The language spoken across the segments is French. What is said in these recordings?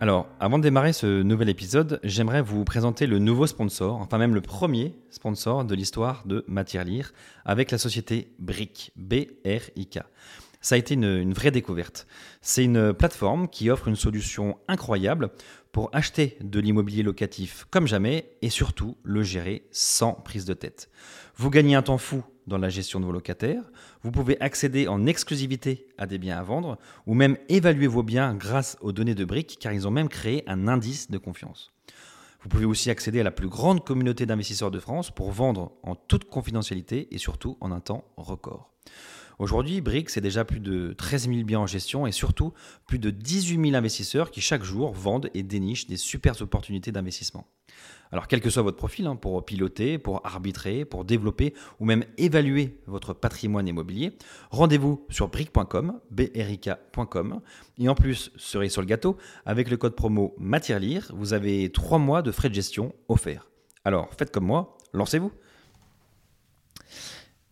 Alors, avant de démarrer ce nouvel épisode, j'aimerais vous présenter le nouveau sponsor, enfin même le premier sponsor de l'histoire de Matière Lire, avec la société BRIC, B-R-I-K. Ça a été une, une vraie découverte. C'est une plateforme qui offre une solution incroyable pour acheter de l'immobilier locatif comme jamais et surtout le gérer sans prise de tête. Vous gagnez un temps fou dans la gestion de vos locataires, vous pouvez accéder en exclusivité à des biens à vendre ou même évaluer vos biens grâce aux données de briques car ils ont même créé un indice de confiance. Vous pouvez aussi accéder à la plus grande communauté d'investisseurs de France pour vendre en toute confidentialité et surtout en un temps record. Aujourd'hui, Brick, c'est déjà plus de 13 000 biens en gestion et surtout plus de 18 000 investisseurs qui chaque jour vendent et dénichent des super opportunités d'investissement. Alors, quel que soit votre profil, hein, pour piloter, pour arbitrer, pour développer ou même évaluer votre patrimoine immobilier, rendez-vous sur brick.com, brk.com. Et en plus, cerise sur le gâteau, avec le code promo MATIERLIRE, vous avez 3 mois de frais de gestion offerts. Alors, faites comme moi, lancez-vous.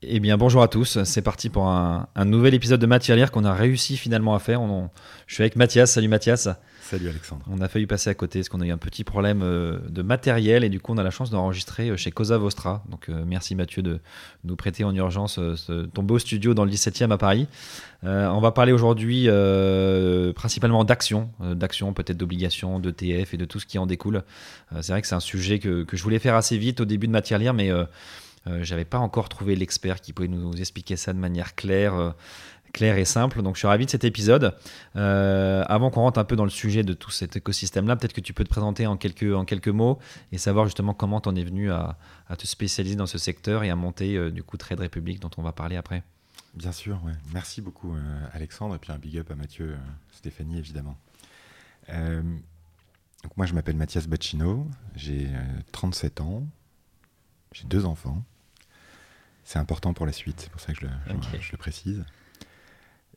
Eh bien, bonjour à tous. C'est parti pour un, un nouvel épisode de Matière Lire qu'on a réussi finalement à faire. On, je suis avec Mathias. Salut Mathias. Salut Alexandre. On a failli passer à côté parce qu'on a eu un petit problème euh, de matériel et du coup on a la chance d'enregistrer euh, chez Cosa Vostra. Donc euh, merci Mathieu de nous prêter en urgence ce, ton beau studio dans le 17e à Paris. on va parler aujourd'hui principalement d'actions, d'actions peut-être d'obligations, d'ETF et de tout ce qui en découle. c'est vrai que c'est un sujet que, que, je voulais faire assez vite au début de Matière Lire mais euh, j'avais pas encore trouvé l'expert qui pouvait nous expliquer ça de manière claire, euh, claire et simple. Donc je suis ravi de cet épisode. Euh, avant qu'on rentre un peu dans le sujet de tout cet écosystème-là, peut-être que tu peux te présenter en quelques, en quelques mots et savoir justement comment tu en es venu à, te spécialiser dans ce secteur et à monter du coup Trade Republic dont on va parler après. Bien sûr, merci beaucoup Alexandre et puis un big up à Mathieu, Stéphanie évidemment. moi je m'appelle Mathias Bacchino, j'ai 37 ans, j'ai deux enfants. C'est important pour la suite, c'est pour ça que je le, je, le précise.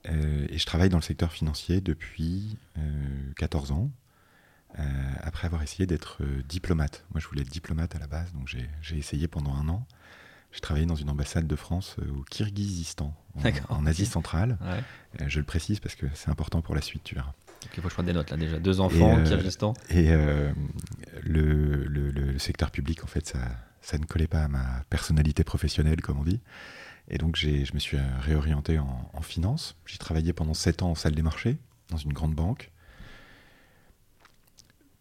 Euh, et je travaille dans le secteur financier depuis 14 euh, ans, euh, après avoir essayé d'être diplomate. Moi, je voulais être diplomate à la base, donc j'ai essayé pendant un an. J'ai travaillé dans une ambassade de France au Kirghizistan, en, Asie centrale. je le précise parce que c'est important pour la suite, tu verras. il faut que je prenne des notes là déjà. Deux enfants, au Kirghizistan. Et le, le, secteur public, en fait, ça, ça ne collait pas à ma personnalité professionnelle, comme on dit. Et donc, je me suis réorienté en, finance. J'ai travaillé pendant sept ans en salle des marchés, dans une grande banque.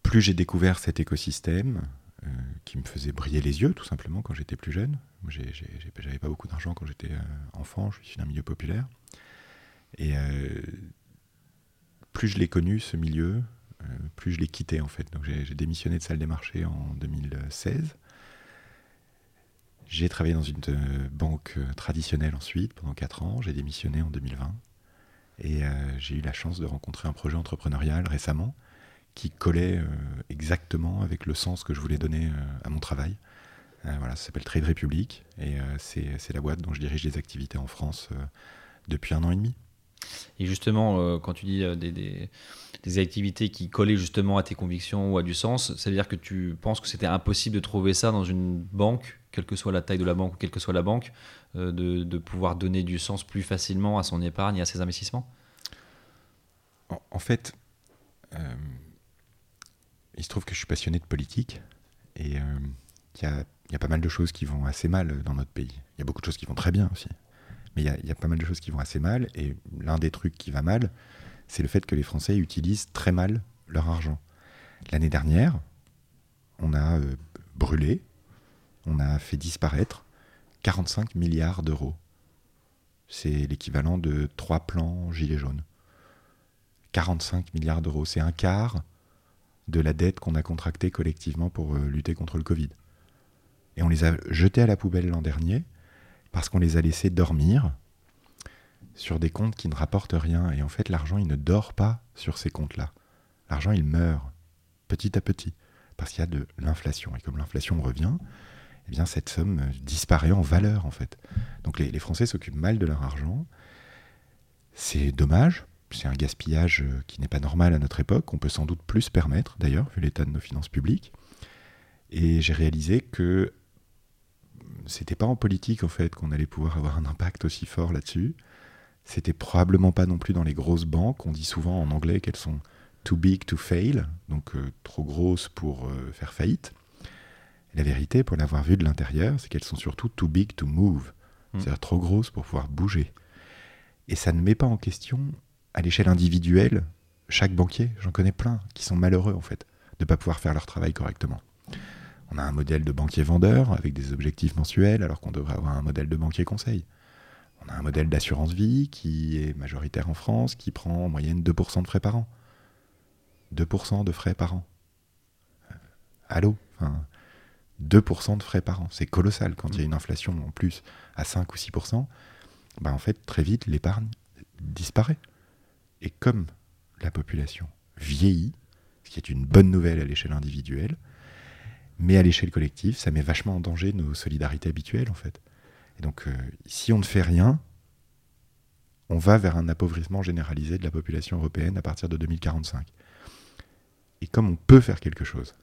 Plus j'ai découvert cet écosystème, euh, qui me faisait briller les yeux, tout simplement, quand j'étais plus jeune. J'avais pas beaucoup d'argent quand j'étais euh, enfant, je suis d'un milieu populaire. Et euh, plus je l'ai connu, ce milieu, plus je l'ai quitté, en fait. Donc, j'ai démissionné de salle des marchés en 2016 j'ai travaillé dans une euh, banque euh, traditionnelle ensuite pendant 4 ans. J'ai démissionné en 2020. Et euh, j'ai eu la chance de rencontrer un projet entrepreneurial récemment qui collait exactement avec le sens que je voulais donner à mon travail. voilà, ça s'appelle Trade Republic et c'est la boîte dont je dirige les activités en France depuis un an et demi. Et justement, quand tu dis des, des, activités qui collaient justement à tes convictions ou à du sens, ça veut dire que tu penses que c'était impossible de trouver ça dans une banque, quelle que soit la taille de la banque ou quelle que soit la banque, de, de, pouvoir donner du sens plus facilement à son épargne et à ses investissements? En, fait, il se trouve que je suis passionné de politique et il y a pas mal de choses qui vont assez mal dans notre pays. Il y a beaucoup de choses qui vont très bien aussi. Mais il y, a, pas mal de choses qui vont assez mal. Et l'un des trucs qui va mal, c'est le fait que les Français utilisent très mal leur argent. L'année dernière, on a euh, brûlé, on a fait disparaître 45 milliards d'euros. C'est l'équivalent de trois plans gilets jaunes. 45 milliards d'euros, c'est un quart de la dette qu'on a contractée collectivement pour euh, lutter contre le Covid. Et on les a jetés à la poubelle l'an dernier parce qu'on les a laissés dormir sur des comptes qui ne rapportent rien. Et en fait, l'argent, il ne dort pas sur ces comptes-là. L'argent, il meurt petit à petit parce qu'il y a de l'inflation. Et comme l'inflation revient, eh bien, cette somme disparaît en valeur, en fait. Donc les, Français s'occupent mal de leur argent. C'est dommage. C'est un gaspillage qui n'est pas normal à notre époque. On peut sans doute plus permettre, d'ailleurs, vu l'état de nos finances publiques. Et j'ai réalisé que c'était pas en politique en fait qu'on allait pouvoir avoir un impact aussi fort là-dessus. C'était probablement pas non plus dans les grosses banques. On dit souvent en anglais qu'elles sont too big to fail, donc euh, trop grosses pour euh, faire faillite. la vérité, pour l'avoir vu de l'intérieur, c'est qu'elles sont surtout too big to move, hmm. c'est-à-dire trop grosses pour pouvoir bouger. Et ça ne met pas en question, à l'échelle individuelle, chaque banquier. J'en connais plein qui sont malheureux en fait de ne pas pouvoir faire leur travail correctement. On a un modèle de banquier vendeur avec des objectifs mensuels alors qu'on devrait avoir un modèle de banquier conseil. On a un modèle d'assurance vie qui est majoritaire en France, qui prend en moyenne 2% de frais par an. 2% de frais par an. Euh, allô? Enfin, 2% de frais par an. C'est colossal quand il y a une inflation en plus à 5 ou 6%. Bah en fait, très vite, l'épargne disparaît. Et comme la population vieillit, ce qui est une bonne nouvelle à l'échelle individuelle, mais à l'échelle collective, ça met vachement en danger nos solidarités habituelles, en fait. Et donc, euh, si on ne fait rien, on va vers un appauvrissement généralisé de la population européenne à partir de 2045. Et comme on peut faire quelque chose,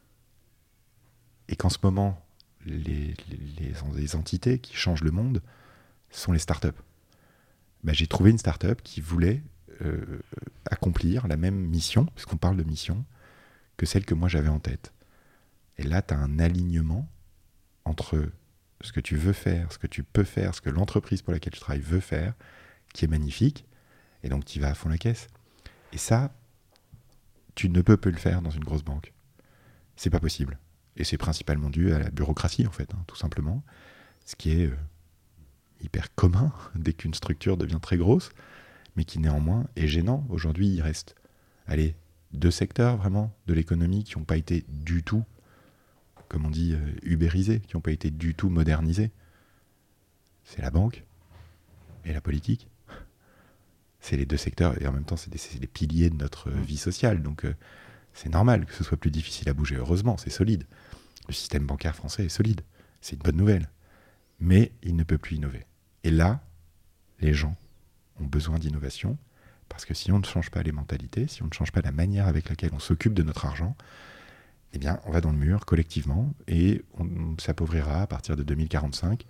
et qu'en ce moment, les, les, entités qui changent le monde sont les startups, bah, j'ai trouvé une startup qui voulait euh, accomplir la même mission, puisqu'on parle de mission, que celle que moi j'avais en tête. Et là, tu as un alignement entre ce que tu veux faire, ce que tu peux faire, ce que l'entreprise pour laquelle tu travailles veut faire, qui est magnifique. Et donc, tu vas à fond la caisse. Et ça, tu ne peux plus le faire dans une grosse banque. C'est pas possible. Et c'est principalement dû à la bureaucratie, en fait, hein, tout simplement. Ce qui est euh, hyper commun dès qu'une structure devient très grosse, mais qui néanmoins est gênant. Aujourd'hui, il reste, allez, deux secteurs vraiment de l'économie qui n'ont pas été du tout comme on dit, euh, ubérisés, qui n'ont pas été du tout modernisés. C'est la banque et la politique. C'est les deux secteurs, et en même temps, c'est les piliers de notre euh, vie sociale. Donc, euh, c'est normal que ce soit plus difficile à bouger. Heureusement, c'est solide. Le système bancaire français est solide. C'est une bonne nouvelle. Mais il ne peut plus innover. Et là, les gens ont besoin d'innovation, parce que si on ne change pas les mentalités, si on ne change pas la manière avec laquelle on s'occupe de notre argent, eh bien, on va dans le mur collectivement et on, s'appauvrira à partir de 2045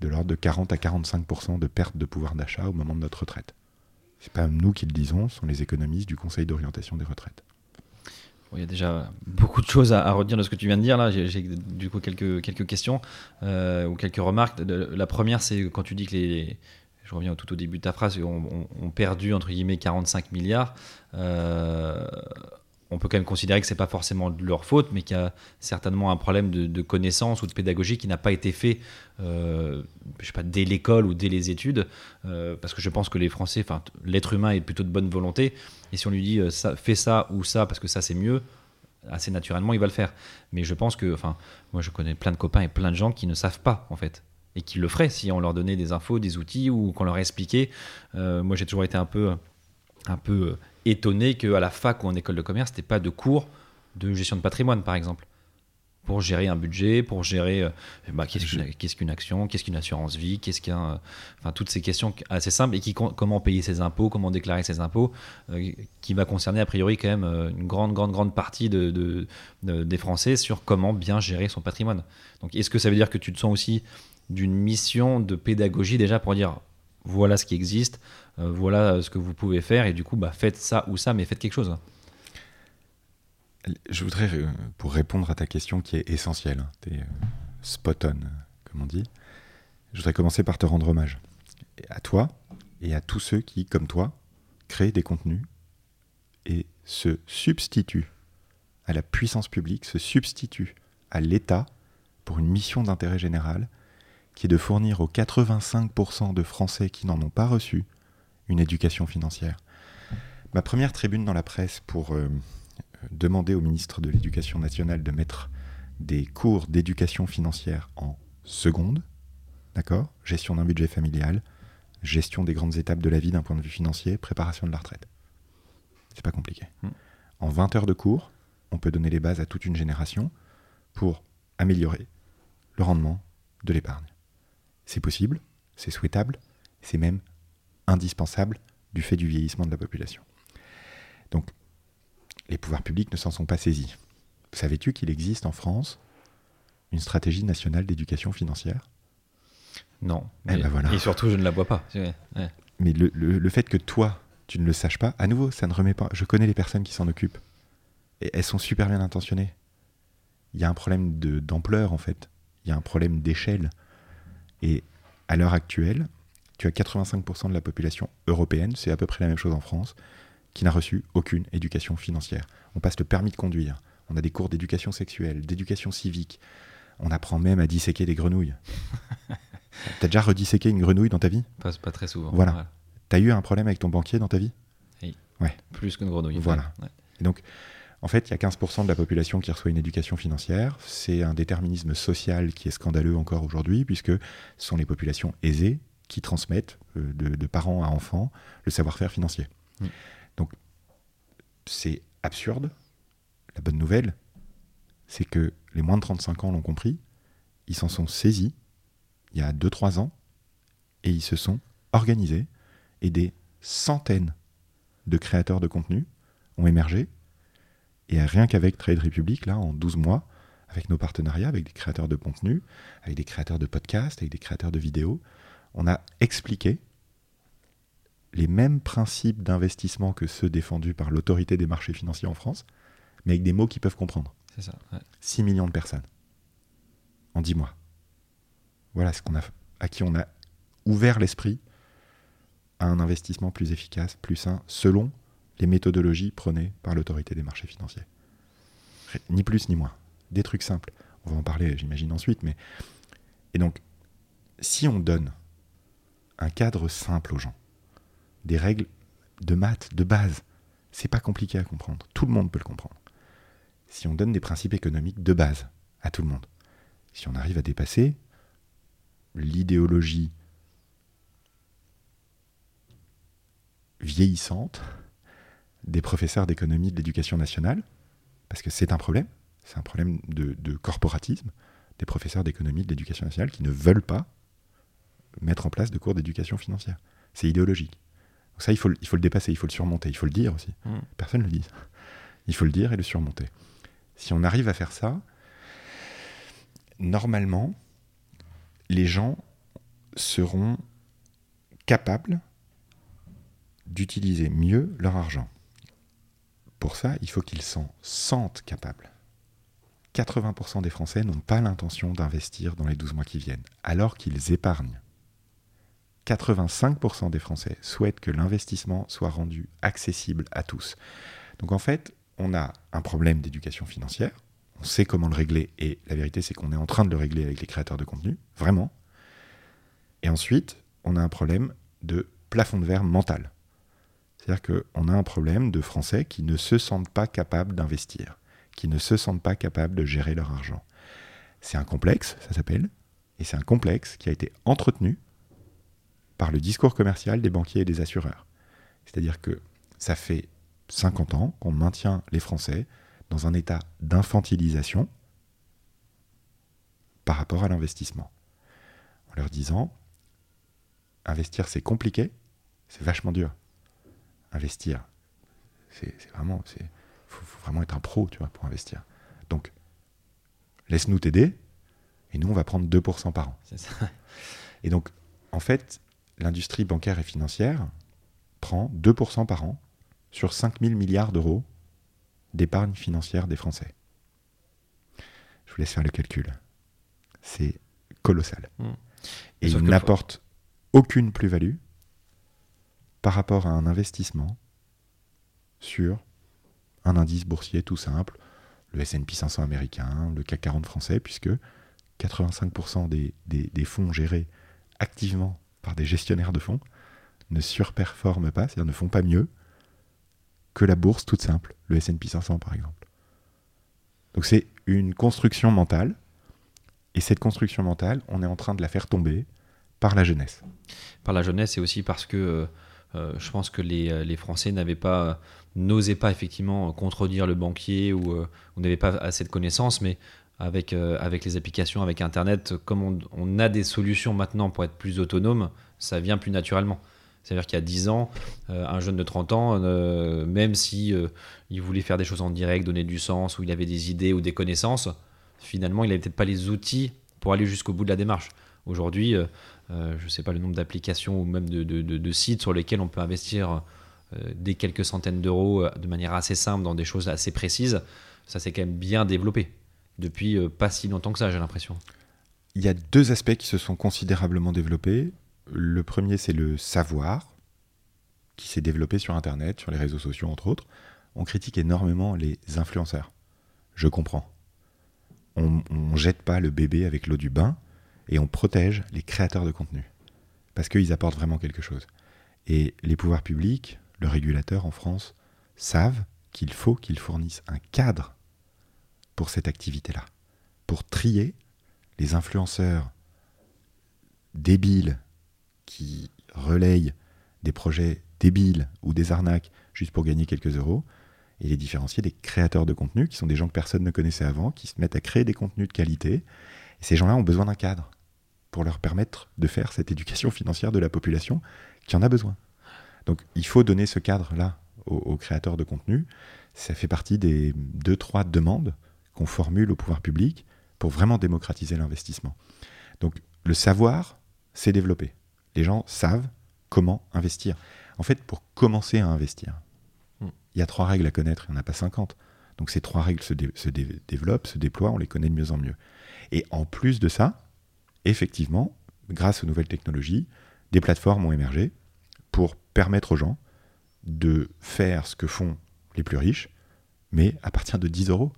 de l'ordre de 40 à 45 de perte de pouvoir d'achat au moment de notre retraite. Ce n'est pas nous qui le disons, ce sont les économistes du Conseil d'orientation des retraites. il y a déjà beaucoup de choses à, retenir de ce que tu viens de dire. Là, j'ai du coup quelques, quelques questions euh, ou quelques remarques. La première, c'est quand tu dis que les, je reviens tout au début de ta phrase, ont on, perdu entre guillemets 45 milliards. Euh, on peut quand même considérer que c'est pas forcément de leur faute, mais qu'il y a certainement un problème de, connaissance ou de pédagogie qui n'a pas été fait, euh, je sais pas, dès l'école ou dès les études, euh, parce que je pense que les Français, l'être humain est plutôt de bonne volonté, et si on lui dit euh, fais ça ou ça parce que ça c'est mieux, assez naturellement il va le faire. Mais je pense que, enfin, moi je connais plein de copains et plein de gens qui ne savent pas en fait et qui le feraient si on leur donnait des infos, des outils ou qu'on leur expliquait. moi j'ai toujours été un peu, un peu étonné qu'à la fac ou en école de commerce, n'ait pas de cours de gestion de patrimoine, par exemple. pour gérer un budget, pour gérer euh, bah, qu'est-ce qu'une action, qu'est-ce qu'une assurance vie, qu'est-ce qu'un, enfin toutes ces questions assez simples et qui comment payer ses impôts, comment déclarer ses impôts, euh, qui va concerner a priori quand même euh, une grande grande grande partie de, des Français sur comment bien gérer son patrimoine. Donc est-ce que ça veut dire que tu te sens aussi d'une mission de pédagogie déjà pour dire voilà ce qui existe, voilà ce que vous pouvez faire et du coup bah faites ça ou ça mais faites quelque chose. Je voudrais, euh, pour répondre à ta question qui est essentielle, hein, tu es euh, spot on, comme on dit, je voudrais commencer par te rendre hommage. À toi et à tous ceux qui, comme toi, créent des contenus et se substituent à la puissance publique, se substituent à l'État pour une mission d'intérêt général qui est de fournir aux 85% de Français qui n'en ont pas reçu une éducation financière. Ma première tribune dans la presse pour euh, demander au ministre de l'Éducation nationale de mettre des cours d'éducation financière en seconde, d'accord? Gestion d'un budget familial, gestion des grandes étapes de la vie d'un point de vue financier, préparation de la retraite. C'est pas compliqué. Hmm. En 20 heures de cours, on peut donner les bases à toute une génération pour améliorer le rendement de l'épargne. C'est possible, c'est souhaitable, c'est même indispensable du fait du vieillissement de la population. Donc les pouvoirs publics ne s'en sont pas saisis. Savais-tu qu'il existe en France une stratégie nationale d'éducation financière? Non. Eh ben et surtout, je ne la vois pas. Mais le, fait que toi, tu ne le saches pas, à nouveau, ça ne remet pas. Je connais les personnes qui s'en occupent. Et elles sont super bien intentionnées. Il y a un problème d'ampleur, en fait. Il y a un problème d'échelle. Et à l'heure actuelle, tu as 85% de la population européenne, c'est à peu près la même chose en France, qui n'a reçu aucune éducation financière. On passe le permis de conduire, on a des cours d'éducation sexuelle, d'éducation civique, on apprend même à disséquer des grenouilles. T'as déjà redisséqué une grenouille dans ta vie? Pas, pas, très souvent. Voilà. T'as eu un problème avec ton banquier dans ta vie? Oui. Ouais. Plus qu'une grenouille. Voilà. Et donc, en fait, il y a 15% de la population qui reçoit une éducation financière. C'est un déterminisme social qui est scandaleux encore aujourd'hui, puisque ce sont les populations aisées qui transmettent euh, de, parents à enfants le savoir-faire financier. Mm. Donc, c'est absurde. La bonne nouvelle, c'est que les moins de 35 ans l'ont compris, ils s'en sont saisis il y a 2-3 ans, et ils se sont organisés, et des centaines de créateurs de contenu ont émergé, et rien qu'avec Trade Republic, là, en 12 mois, avec nos partenariats, avec des créateurs de contenu, avec des créateurs de podcasts, avec des créateurs de vidéos, on a expliqué les mêmes principes d'investissement que ceux défendus par l'autorité des marchés financiers en France, mais avec des mots qu'ils peuvent comprendre. C'est ça. 6 millions de personnes en 10 mois. Voilà ce qu'on a, à qui on a ouvert l'esprit à un investissement plus efficace, plus sain, selon les méthodologies prônées par l'autorité des marchés financiers. Ni plus ni moins. Des trucs simples. On va en parler, j'imagine, ensuite. Mais... Et donc, si on donne un cadre simple aux gens, des règles de maths, de base. C'est pas compliqué à comprendre. Tout le monde peut le comprendre. Si on donne des principes économiques de base à tout le monde, si on arrive à dépasser l'idéologie vieillissante des professeurs d'économie de l'éducation nationale, parce que c'est un problème, c'est un problème de, de corporatisme, des professeurs d'économie de l'éducation nationale qui ne veulent pas mettre en place de cours d'éducation financière. C'est idéologique ça, il faut, il faut le dépasser, il faut le surmonter, il faut le dire aussi. Mm. Personne ne le dit. Il faut le dire et le surmonter. Si on arrive à faire ça, normalement, les gens seront capables d'utiliser mieux leur argent. Pour ça, il faut qu'ils s'en sentent capables. 80% des Français n'ont pas l'intention d'investir dans les 12 mois qui viennent, alors qu'ils épargnent. 85% des Français souhaitent que l'investissement soit rendu accessible à tous. Donc en fait, on a un problème d'éducation financière, on sait comment le régler, et la vérité c'est qu'on est en train de le régler avec les créateurs de contenu, vraiment. Et ensuite, on a un problème de plafond de verre mental. C'est-à-dire qu'on a un problème de Français qui ne se sentent pas capables d'investir, qui ne se sentent pas capables de gérer leur argent. C'est un complexe, ça s'appelle, et c'est un complexe qui a été entretenu par le discours commercial des banquiers et des assureurs. C'est-à-dire que ça fait 50 ans qu'on maintient les Français dans un état d'infantilisation par rapport à l'investissement. En leur disant, investir c'est compliqué, c'est vachement dur. Investir, c'est vraiment, il faut, faut, vraiment être un pro, tu vois, pour investir. Donc, laisse-nous t'aider, et nous, on va prendre 2% par an. Et donc, en fait, l'industrie bancaire et financière prend 2% par an sur 5 000 milliards d'euros d'épargne financière des Français. Je vous laisse faire le calcul. C'est colossal. Mmh. Et il n'apporte aucune plus-value par rapport à un investissement sur un indice boursier tout simple, le S&P 500 américain, le CAC 40 français, puisque 85% des, fonds gérés activement par des gestionnaires de fonds ne surperforment pas, c'est-à-dire ne font pas mieux que la bourse toute simple, le S&P 500 par exemple. Donc c'est une construction mentale, et cette construction mentale, on est en train de la faire tomber par la jeunesse. Par la jeunesse et aussi parce que euh, je pense que les, euh, Français n'avaient pas, n'osaient pas effectivement contredire le banquier ou, n'avaient pas assez de connaissances, mais avec, les applications, avec Internet, comme on, a des solutions maintenant pour être plus autonome, ça vient plus naturellement. C'est-à-dire qu'il y a 10 ans, euh, un jeune de 30 ans, euh, même si euh, il voulait faire des choses en direct, donner du sens, ou il avait des idées ou des connaissances, finalement, il n'avait peut-être pas les outils pour aller jusqu'au bout de la démarche. Aujourd'hui, je ne sais pas le nombre d'applications ou même de, sites sur lesquels on peut investir des quelques centaines d'euros de manière assez simple dans des choses assez précises. Ça s'est quand même bien développé depuis pas si longtemps que ça, j'ai l'impression. Il y a deux aspects qui se sont considérablement développés. Le premier, c'est le savoir, qui s'est développé sur Internet, sur les réseaux sociaux, entre autres. On critique énormément les influenceurs. Je comprends. On ne jette pas le bébé avec l'eau du bain et on protège les créateurs de contenu. Parce qu'ils apportent vraiment quelque chose. Et les pouvoirs publics, le régulateur en France, savent qu'il faut qu'ils fournissent un cadre pour cette activité-là. Pour trier les influenceurs débiles qui relayent des projets débiles ou des arnaques juste pour gagner quelques euros, et les différencier des créateurs de contenu, qui sont des gens que personne ne connaissait avant, qui se mettent à créer des contenus de qualité. Et ces gens-là ont besoin d'un cadre pour leur permettre de faire cette éducation financière de la population qui en a besoin. Donc il faut donner ce cadre-là aux, créateurs de contenu. Ça fait partie des deux, trois demandes qu'on formule au pouvoir public pour vraiment démocratiser l'investissement. Donc le savoir s'est développé les gens savent comment investir. En fait, pour commencer à investir, hmm. il y a trois règles à connaître, il n'y en a pas 50. Donc ces trois règles se, développent, se déploient, on les connaît de mieux en mieux. Et en plus de ça, effectivement, grâce aux nouvelles technologies, des plateformes ont émergé pour permettre aux gens de faire ce que font les plus riches, mais à partir de 10 euros.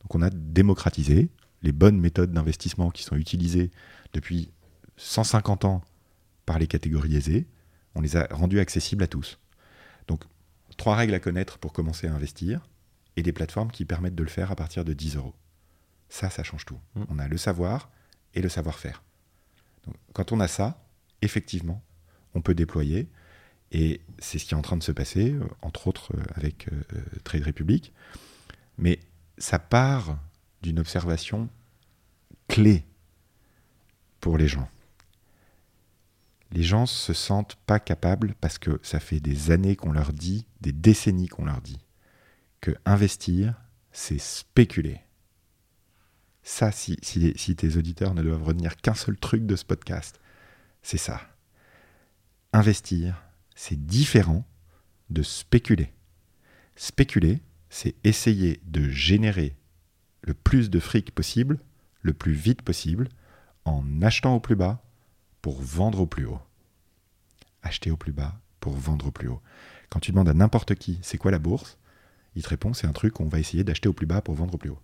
Donc on a démocratisé les bonnes méthodes d'investissement qui sont utilisées depuis 150 ans par les catégories aisées, on les a rendus accessibles à tous. Donc, trois règles à connaître pour commencer à investir et des plateformes qui permettent de le faire à partir de 10 euros. Ça, ça change tout. Mmh. On a le savoir et le savoir-faire. quand on a ça, effectivement, on peut déployer. Et c'est ce qui est en train de se passer, euh, entre autres euh, avec euh, Trade Republic. Mais ça part d'une observation clé pour les gens les gens se sentent pas capables parce que ça fait des années qu'on leur dit, des décennies qu'on leur dit, que investir, c'est spéculer. Ça, si, tes auditeurs ne doivent retenir qu'un seul truc de ce podcast, c'est ça. Investir, c'est différent de spéculer. Spéculer, c'est essayer de générer le plus de fric possible, le plus vite possible, en achetant au plus bas, pour vendre au plus haut. Acheter au plus bas pour vendre au plus haut. Quand tu demandes à n'importe qui c'est quoi la bourse, il te répond c'est un truc qu'on va essayer d'acheter au plus bas pour vendre au plus haut.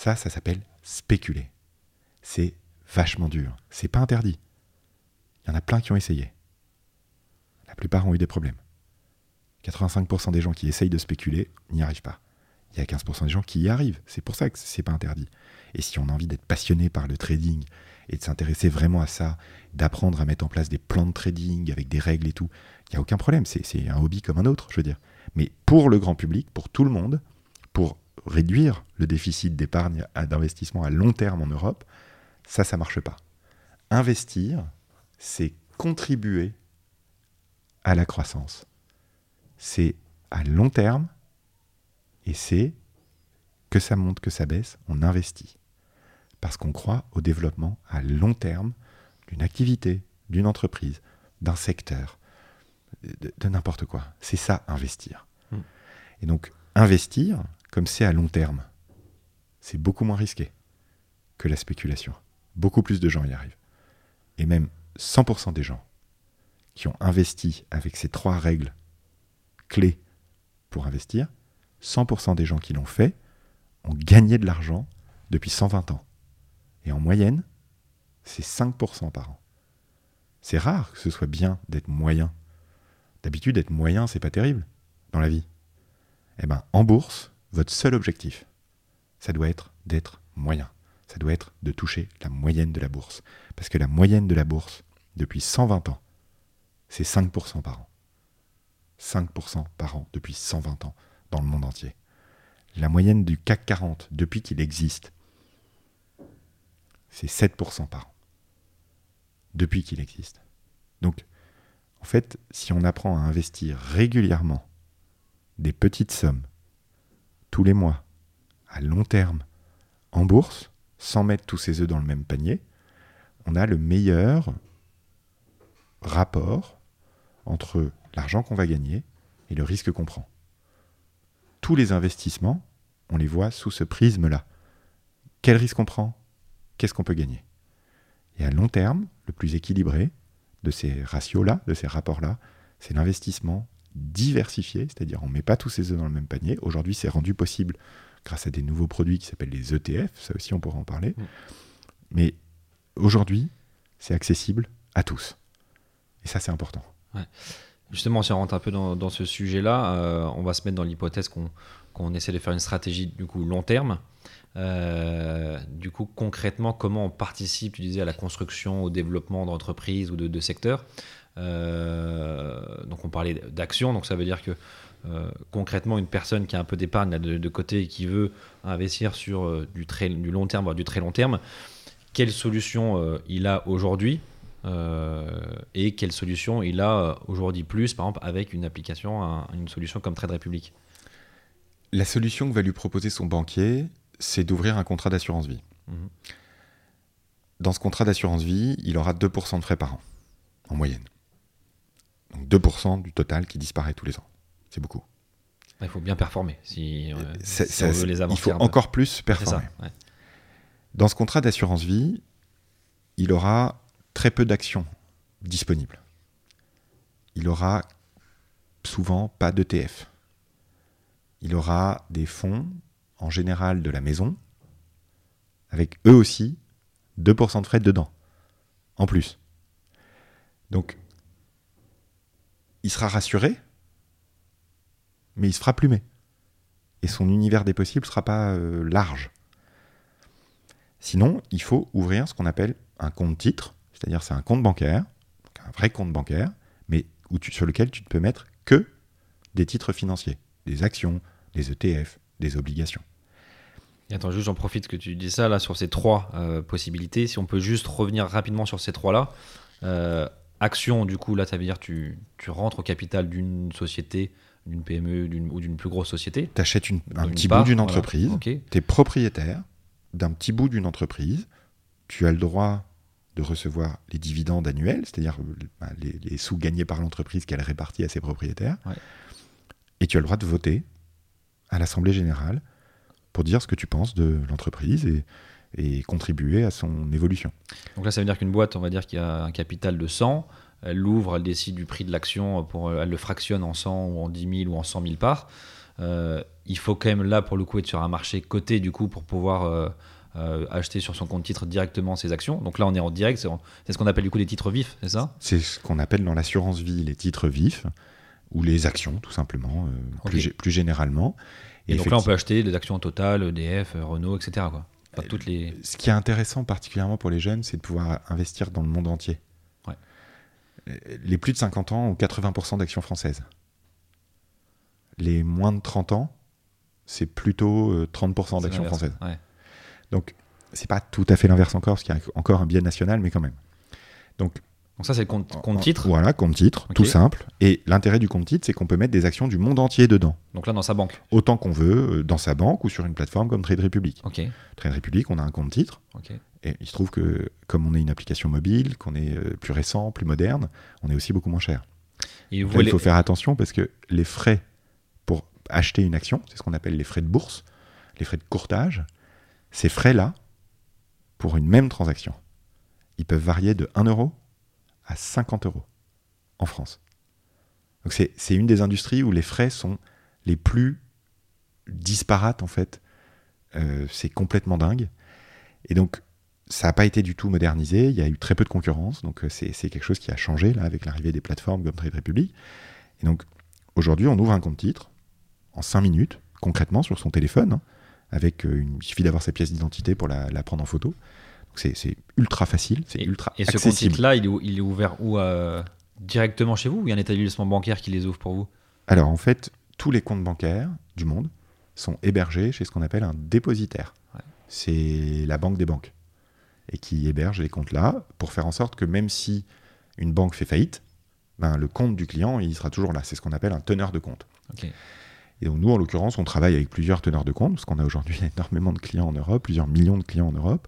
Ça, ça s'appelle spéculer. C'est vachement dur. C'est pas interdit. Il y en a plein qui ont essayé. La plupart ont eu des problèmes. 85% des gens qui essayent de spéculer n'y arrivent pas. Il y a 15% des gens qui y arrivent. C'est pour ça que c'est pas interdit. Et si on a envie d'être passionné par le trading et de s'intéresser vraiment à ça, d'apprendre à mettre en place des plans de trading avec des règles et tout, il n'y a aucun problème. C'est un hobby comme un autre, je veux dire. Mais pour le grand public, pour tout le monde, pour réduire le déficit d'épargne d'investissement à long terme en Europe, ça, ça marche pas. Investir, c'est contribuer à la croissance. C'est à long terme et c'est que ça monte, que ça baisse, on investit. Parce qu'on croit au développement à long terme d'une activité, d'une entreprise, d'un secteur, de, de n'importe quoi. C'est ça, investir. Hmm. Et donc, investir, comme c'est à long terme, c'est beaucoup moins risqué que la spéculation. Beaucoup plus de gens y arrivent. Et même 100% des gens qui ont investi avec ces trois règles clés pour investir, 100% des gens qui l'ont fait ont gagné de l'argent depuis 120 ans. Et en moyenne, c'est 5% par an. C'est rare que ce soit bien d'être moyen. D'habitude, être moyen, c'est pas terrible dans la vie. Eh ben, en bourse, votre seul objectif, ça doit être d'être moyen. Ça doit être de toucher la moyenne de la bourse. Parce que la moyenne de la bourse, depuis 120 ans, c'est 5% par an. 5% par an depuis 120 ans dans le monde entier. La moyenne du CAC 40 depuis qu'il existe, c'est 7% par an. Depuis qu'il existe. Donc, en fait, si on apprend à investir régulièrement des petites sommes, tous les mois, à long terme, en bourse, sans mettre tous ses œufs dans le même panier, on a le meilleur rapport entre l'argent qu'on va gagner et le risque qu'on prend. Tous les investissements, on les voit sous ce prisme-là. Quel risque on prend? Qu'est-ce qu'on peut gagner? Et à long terme, le plus équilibré de ces ratios-là, de ces rapports-là, c'est l'investissement diversifié, c'est-à-dire on ne met pas tous ses œufs dans le même panier. Aujourd'hui, c'est rendu possible grâce à des nouveaux produits qui s'appellent les ETF, ça aussi on pourra en parler. Mm. Mais aujourd'hui, c'est accessible à tous. Et ça, c'est important. Justement, si on rentre un peu dans, dans ce sujet-là, euh, on va se mettre dans l'hypothèse qu'on qu'on essaie de faire une stratégie du coup long terme. Euh, du coup, concrètement, comment on participe, tu disais, à la construction, au développement d'entreprises ou de, de secteurs? Donc, on parlait d'action, donc ça veut dire que euh, concrètement, une personne qui a un peu d'épargne de, de côté et qui veut investir sur euh, du, très, du long terme, voire du très long terme, quelle solution euh, il a aujourd'hui euh, et quelle solution il a euh, aujourd'hui plus, par exemple, avec une application, un- une solution comme Trade Republic? La solution que va lui proposer son banquier, c'est d'ouvrir un contrat d'assurance vie. Mhm. Dans ce contrat d'assurance vie, il aura 2% de frais par an, en moyenne. Donc 2% du total qui disparaît tous les ans. C'est beaucoup. Il faut bien performer si, euh, on veut les il faut encore plus ça, performer. ouais. Dans ce contrat d'assurance vie, il aura très peu d'actions disponibles. Il aura souvent pas d'ETF. Il aura des fonds, en général de la maison, avec eux aussi 2% de frais dedans, en plus. Donc, il sera rassuré, mais il se fera plumer. Et son univers des possibles sera pas euh, large. Sinon, il faut ouvrir ce qu'on appelle un compte titre, c'est-à-dire c'est un compte bancaire, un vrai compte bancaire, mais sur lequel tu ne peux mettre que des titres financiers, des actions, des ETF, des obligations. Et attends, juste j'en profite que tu dis ça là sur ces trois euh, possibilités. Si on peut juste revenir rapidement sur ces trois-là. Euh, action, du coup, là, ça veut dire tu, tu rentres au capital d'une société, d'une PME d'une- ou d'une plus grosse société. Tu achètes une- un Une petit part, bout d'une voilà. entreprise, Ok. tu es propriétaire d'un petit bout d'une entreprise, tu as le droit de recevoir les dividendes annuels, c'est-à-dire bah, les, les sous gagnés par l'entreprise qu'elle répartit à ses propriétaires, Ouais. et tu as le droit de voter à l'Assemblée générale pour dire ce que tu penses de l'entreprise et, et contribuer à son évolution. Donc là, ça veut dire qu'une boîte, on va dire qu'il y a un capital de 100. Elle l'ouvre, elle décide du prix de l'action, pour, euh, elle le fractionne en 100 ou en 10 000 ou en 100 000 parts. Euh, il faut quand même là, pour le coup, être sur un marché coté, du coup, pour pouvoir euh, euh, acheter sur son compte titre directement ses actions. Donc là, on est en direct, c'est ce qu'on appelle du coup des titres vifs, c'est ça? C'est ce qu'on appelle dans l'assurance vie les titres vifs, ou les actions, tout simplement, plus, gé- plus généralement. Et, donc là, on peut acheter des actions Total, EDF, Renault, etc. Quoi. Enfin, toutes les... Ce qui est intéressant particulièrement pour les jeunes, c'est de pouvoir investir dans le monde entier. Ouais. Les plus de 50 ans ont 80% d'actions françaises. Les moins de 30 ans, c'est plutôt euh, 30% C'est d'actions françaises. Ouais. Donc, c'est pas tout à fait l'inverse encore, parce qu'il y a encore un biais national, mais quand même. Donc, Donc ça, c'est le compte, en- compte titre. Voilà, compte titre, tout simple. Et l'intérêt du compte titre, c'est qu'on peut mettre des actions du monde entier dedans, Donc là, dans sa banque. autant qu'on veut, euh, dans sa banque ou sur une plateforme comme Trade Republic. Ok. Trade Republic, on a un compte titre. Et il se trouve que, comme on est une application mobile, qu'on est euh, plus récent, plus moderne, on est aussi beaucoup moins cher. Et vous Là, voulez... il faut faire attention parce que les frais pour acheter une action, c'est ce qu'on appelle les frais de bourse, les frais de courtage, ces frais-là, pour une même transaction, ils peuvent varier de 1 euro à 50 euros en France. Donc c'est une des industries où les frais sont les plus disparates en fait. Euh, c'est complètement dingue. Et donc ça n'a pas été du tout modernisé, il y a eu très peu de concurrence, donc euh, c'est quelque chose qui a changé là avec l'arrivée des plateformes comme Trade Republic. Et donc aujourd'hui on ouvre un compte titre en 5 minutes, concrètement sur son téléphone, hein, avec euh, il suffit d'avoir sa pièce d'identité pour la prendre en photo. C'est ultra facile, c'est ultra Et ce compte accessible. titre-là, il, est ou- il est ouvert où euh, Directement chez vous ou il y a un établissement bancaire qui les ouvre pour vous? Alors en fait, tous les comptes bancaires du monde sont hébergés chez ce qu'on appelle un dépositaire. Ouais. C'est la banque des banques. Et qui héberge les comptes là pour faire en sorte que même si une banque fait faillite, ben, le compte du client, il sera toujours là. C'est ce qu'on appelle un teneur de compte. Et donc nous, en l'occurrence, on travaille avec plusieurs teneurs de compte, parce qu'on a aujourd'hui énormément de clients en Europe, plusieurs millions de clients en Europe.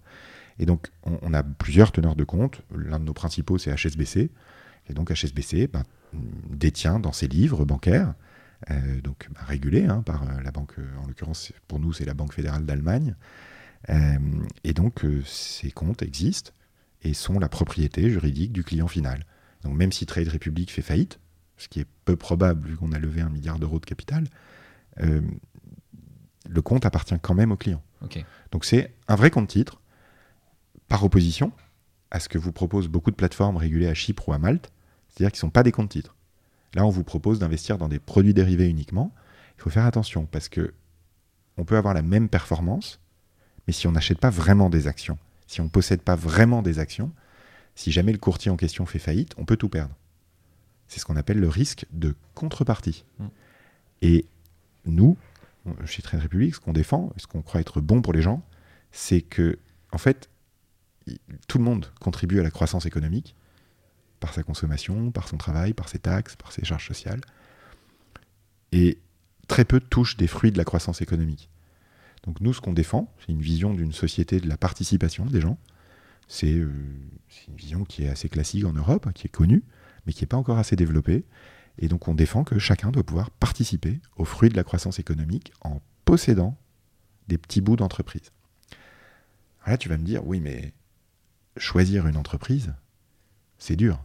Et donc, on, on a plusieurs teneurs de compte. L'un de nos principaux, c'est HSBC. Et donc, HSBC ben, détient dans ses livres bancaires, euh, donc ben, régulés hein, par euh, la banque, euh, en l'occurrence, pour nous, c'est la Banque fédérale d'Allemagne. Euh, et donc, euh, ces comptes existent et sont la propriété juridique du client final. Donc, même si Trade Republic fait faillite, ce qui est peu probable vu qu'on a levé un milliard d'euros de capital, le compte appartient quand même au client. Donc c'est un vrai compte titre, par opposition à ce que vous proposent beaucoup de plateformes régulées à Chypre ou à Malte, c'est-à-dire qui ne sont pas des comptes titres. Là, on vous propose d'investir dans des produits dérivés uniquement. Il faut faire attention parce que on peut avoir la même performance, mais si on n'achète pas vraiment des actions, si on ne possède pas vraiment des actions, si jamais le courtier en question fait faillite, on peut tout perdre. C'est ce qu'on appelle le risque de contrepartie. Mm. Et nous, chez Trade Republic, ce qu'on défend, ce qu'on croit être bon pour les gens, c'est que, en fait, tout le monde contribue à la croissance économique par sa consommation, par son travail, par ses taxes, par ses charges sociales. Et très peu touchent des fruits de la croissance économique. Donc nous, ce qu'on défend, c'est une vision d'une société de la participation des gens. C'est euh, une vision qui est assez classique en Europe, qui est connue, mais qui n'est pas encore assez développée. Et donc on défend que chacun doit pouvoir participer aux fruits de la croissance économique en possédant des petits bouts d'entreprise. Là, tu vas me dire, oui, mais choisir une entreprise, c'est dur.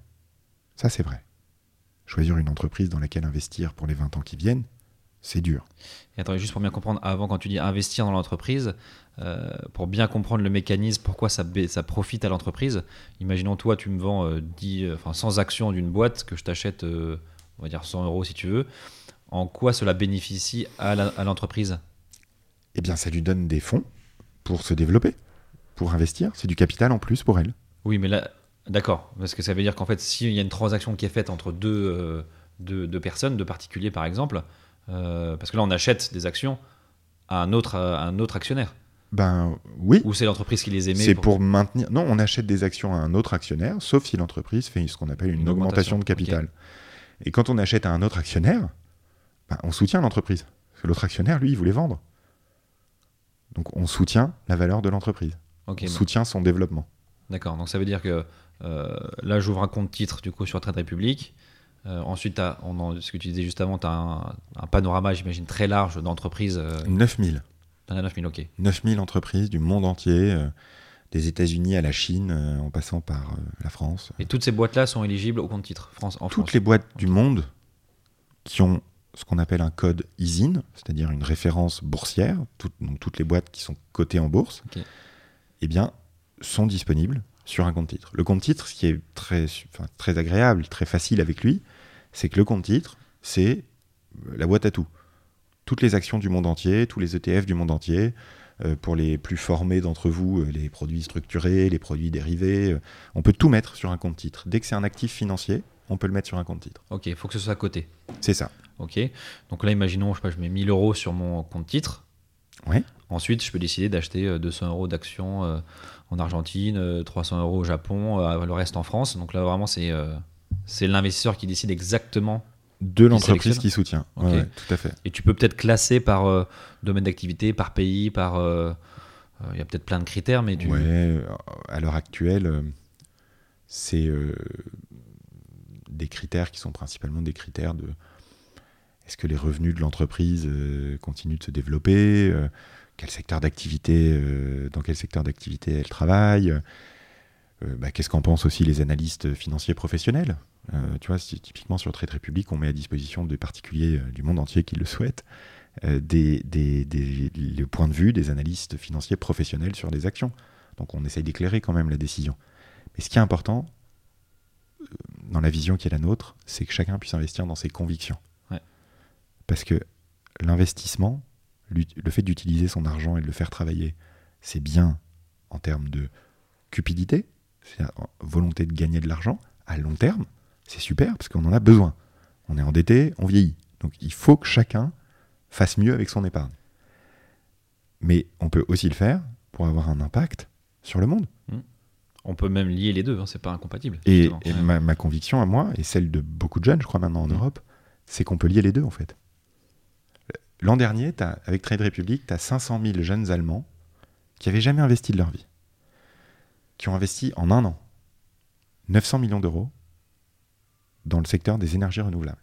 Ça, c'est vrai. Choisir une entreprise dans laquelle investir pour les 20 ans qui viennent, c'est dur. Et attends, juste pour bien comprendre, avant, quand tu dis investir dans l'entreprise, euh, pour bien comprendre le mécanisme, pourquoi ça, profite à l'entreprise, imaginons toi, tu me vends euh, 10, euh, enfin, 100 actions d'une boîte que je t'achète, euh, on va dire 100 euros si tu veux. En quoi cela bénéficie à l'entreprise? Eh bien, ça lui donne des fonds pour se développer, pour investir. C'est du capital en plus pour elle. Oui, mais là, d'accord, parce que ça veut dire qu'en fait, s'il y a une transaction qui est faite entre deux, euh, deux, deux personnes, deux particuliers par exemple, euh, parce que là, on achète des actions à un autre, à un autre actionnaire, Ben oui, ou c'est l'entreprise qui les émet c'est pour maintenir. Non, on achète des actions à un autre actionnaire, sauf si l'entreprise fait ce qu'on appelle une, Une augmentation, augmentation, de capital. Et quand on achète à un autre actionnaire, ben, on soutient l'entreprise. Parce que l'autre actionnaire, lui, il voulait vendre. Donc on soutient la valeur de l'entreprise. Ok, on donc- soutient son développement. D'accord, donc ça veut dire que euh, là, j'ouvre un compte titre du coup sur Trade Republic. Euh, ensuite, on en- ce que tu disais juste avant, tu as un, un panorama, j'imagine, très large d'entreprises. Euh, 9000. T'en as 9000, ok. 9000 entreprises du monde entier, euh, des États-Unis à la Chine, en passant par la France. Et toutes ces boîtes-là sont éligibles au compte titre France, en Toutes France. les boîtes du monde qui ont ce qu'on appelle un code ISIN, c'est-à-dire une référence boursière, donc toutes les boîtes qui sont cotées en bourse, Ok. Eh bien, sont disponibles sur un compte titre. Le compte titre, ce qui est très, enfin, très agréable, très facile avec lui, c'est que le compte titre, c'est euh, la boîte à tout. Toutes les actions du monde entier, tous les ETF du monde entier, euh, pour les plus formés d'entre vous, euh, les produits structurés, les produits dérivés, euh, on peut tout mettre sur un compte titre. Dès que c'est un actif financier, on peut le mettre sur un compte titre. Ok, il faut que ce soit à côté. C'est ça. Ok. Donc là, imaginons, je sais pas, je mets 1000 euros sur mon compte titre. Ouais. Ensuite, je peux décider d'acheter euh, 200 euros d'actions euh, en Argentine, euh, 300 euros au Japon, euh, le reste en France. Donc là, vraiment, c'est euh, c'est l'investisseur qui décide exactement. De l'entreprise qui soutient. Ok. Ouais, ouais, tout à fait. Et tu peux peut-être classer par euh, domaine d'activité, par pays, par. euh, euh, Il y a peut-être plein de critères, mais tu. Ouais, euh, à l'heure actuelle, euh, c'est euh, des critères qui sont principalement des critères de est-ce que les revenus de l'entreprise euh, continuent de se développer euh, Quel secteur d'activité, euh, dans quel secteur d'activité elle travaille bah, Qu'est-ce qu'en pensent aussi les analystes financiers professionnels Tu vois, typiquement sur Trade Republic, on met à disposition des particuliers du monde entier qui le souhaitent le point de vue des analystes financiers professionnels sur des actions. Donc on essaye d'éclairer quand même la décision. Mais ce qui est important, dans la vision qui est la nôtre, c'est que chacun puisse investir dans ses convictions. Parce que l'investissement, le fait d'utiliser son argent et de le faire travailler, c'est bien en termes de cupidité, c'est-à-dire en volonté de gagner de l'argent à long terme, c'est super parce qu'on en a besoin. On est endetté, on vieillit. Donc il faut que chacun fasse mieux avec son épargne. Mais on peut aussi le faire pour avoir un impact sur le monde. On peut même lier les deux, hein, c'est pas incompatible. Et, justement. et Ouais. ma, ma conviction à moi, et celle de beaucoup de jeunes, je crois maintenant en Mm. Europe, c'est qu'on peut lier les deux en fait. L'an dernier, avec Trade Republic, tu as 500 000 jeunes Allemands qui n'avaient jamais investi de leur vie, qui ont investi en un an 900 millions d'euros dans le secteur des énergies renouvelables.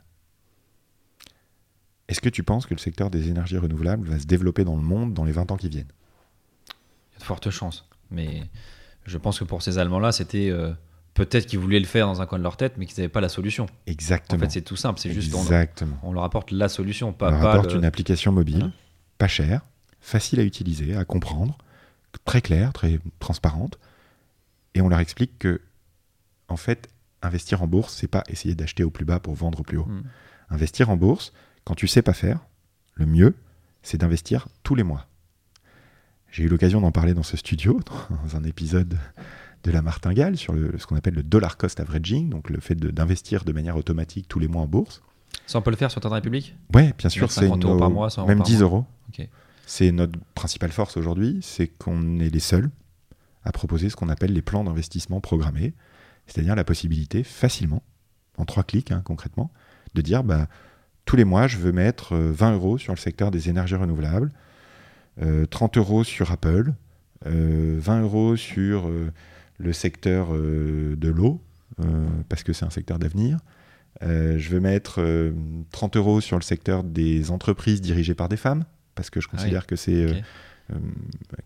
Est-ce que tu penses que le secteur des énergies renouvelables va se développer dans le monde dans les 20 ans qui viennent? Il y a de fortes chances. Mais je pense que pour ces Allemands-là, c'était euh, peut-être qu'ils voulaient le faire dans un coin de leur tête, mais qu'ils n'avaient pas la solution. En Exactement. fait, c'est tout simple. C'est juste Exactement. on leur apporte la solution, pas, on leur pas apporte le- une application mobile, Voilà. pas chère, facile à utiliser, à comprendre, très claire, très transparente, et on leur explique que, en fait, investir en bourse, c'est pas essayer d'acheter au plus bas pour vendre au plus haut. Mm. Investir en bourse, quand tu sais pas faire, le mieux, c'est d'investir tous les mois. J'ai eu l'occasion d'en parler dans ce studio, dans un épisode de la martingale, sur le- ce qu'on appelle le dollar cost averaging, donc le fait d'investir de manière automatique tous les mois en bourse. Ça, on peut le faire sur Trade République Ouais, bien sûr, Même c'est 50 euros nos- par mois, 100 euros même par 10 mois. euros. C'est notre principale force aujourd'hui, c'est qu'on est les seuls à proposer ce qu'on appelle les plans d'investissement programmés, c'est-à-dire la possibilité facilement, en trois clics hein, concrètement, de dire bah, tous les mois je veux mettre euh, 20 euros sur le secteur des énergies renouvelables, euh, 30 euros sur Apple, euh, 20 euros sur euh, le secteur euh, de l'eau, euh, parce que c'est un secteur d'avenir. Euh, je veux mettre euh, 30 euros sur le secteur des entreprises dirigées par des femmes, parce que je Ah oui. considère que c'est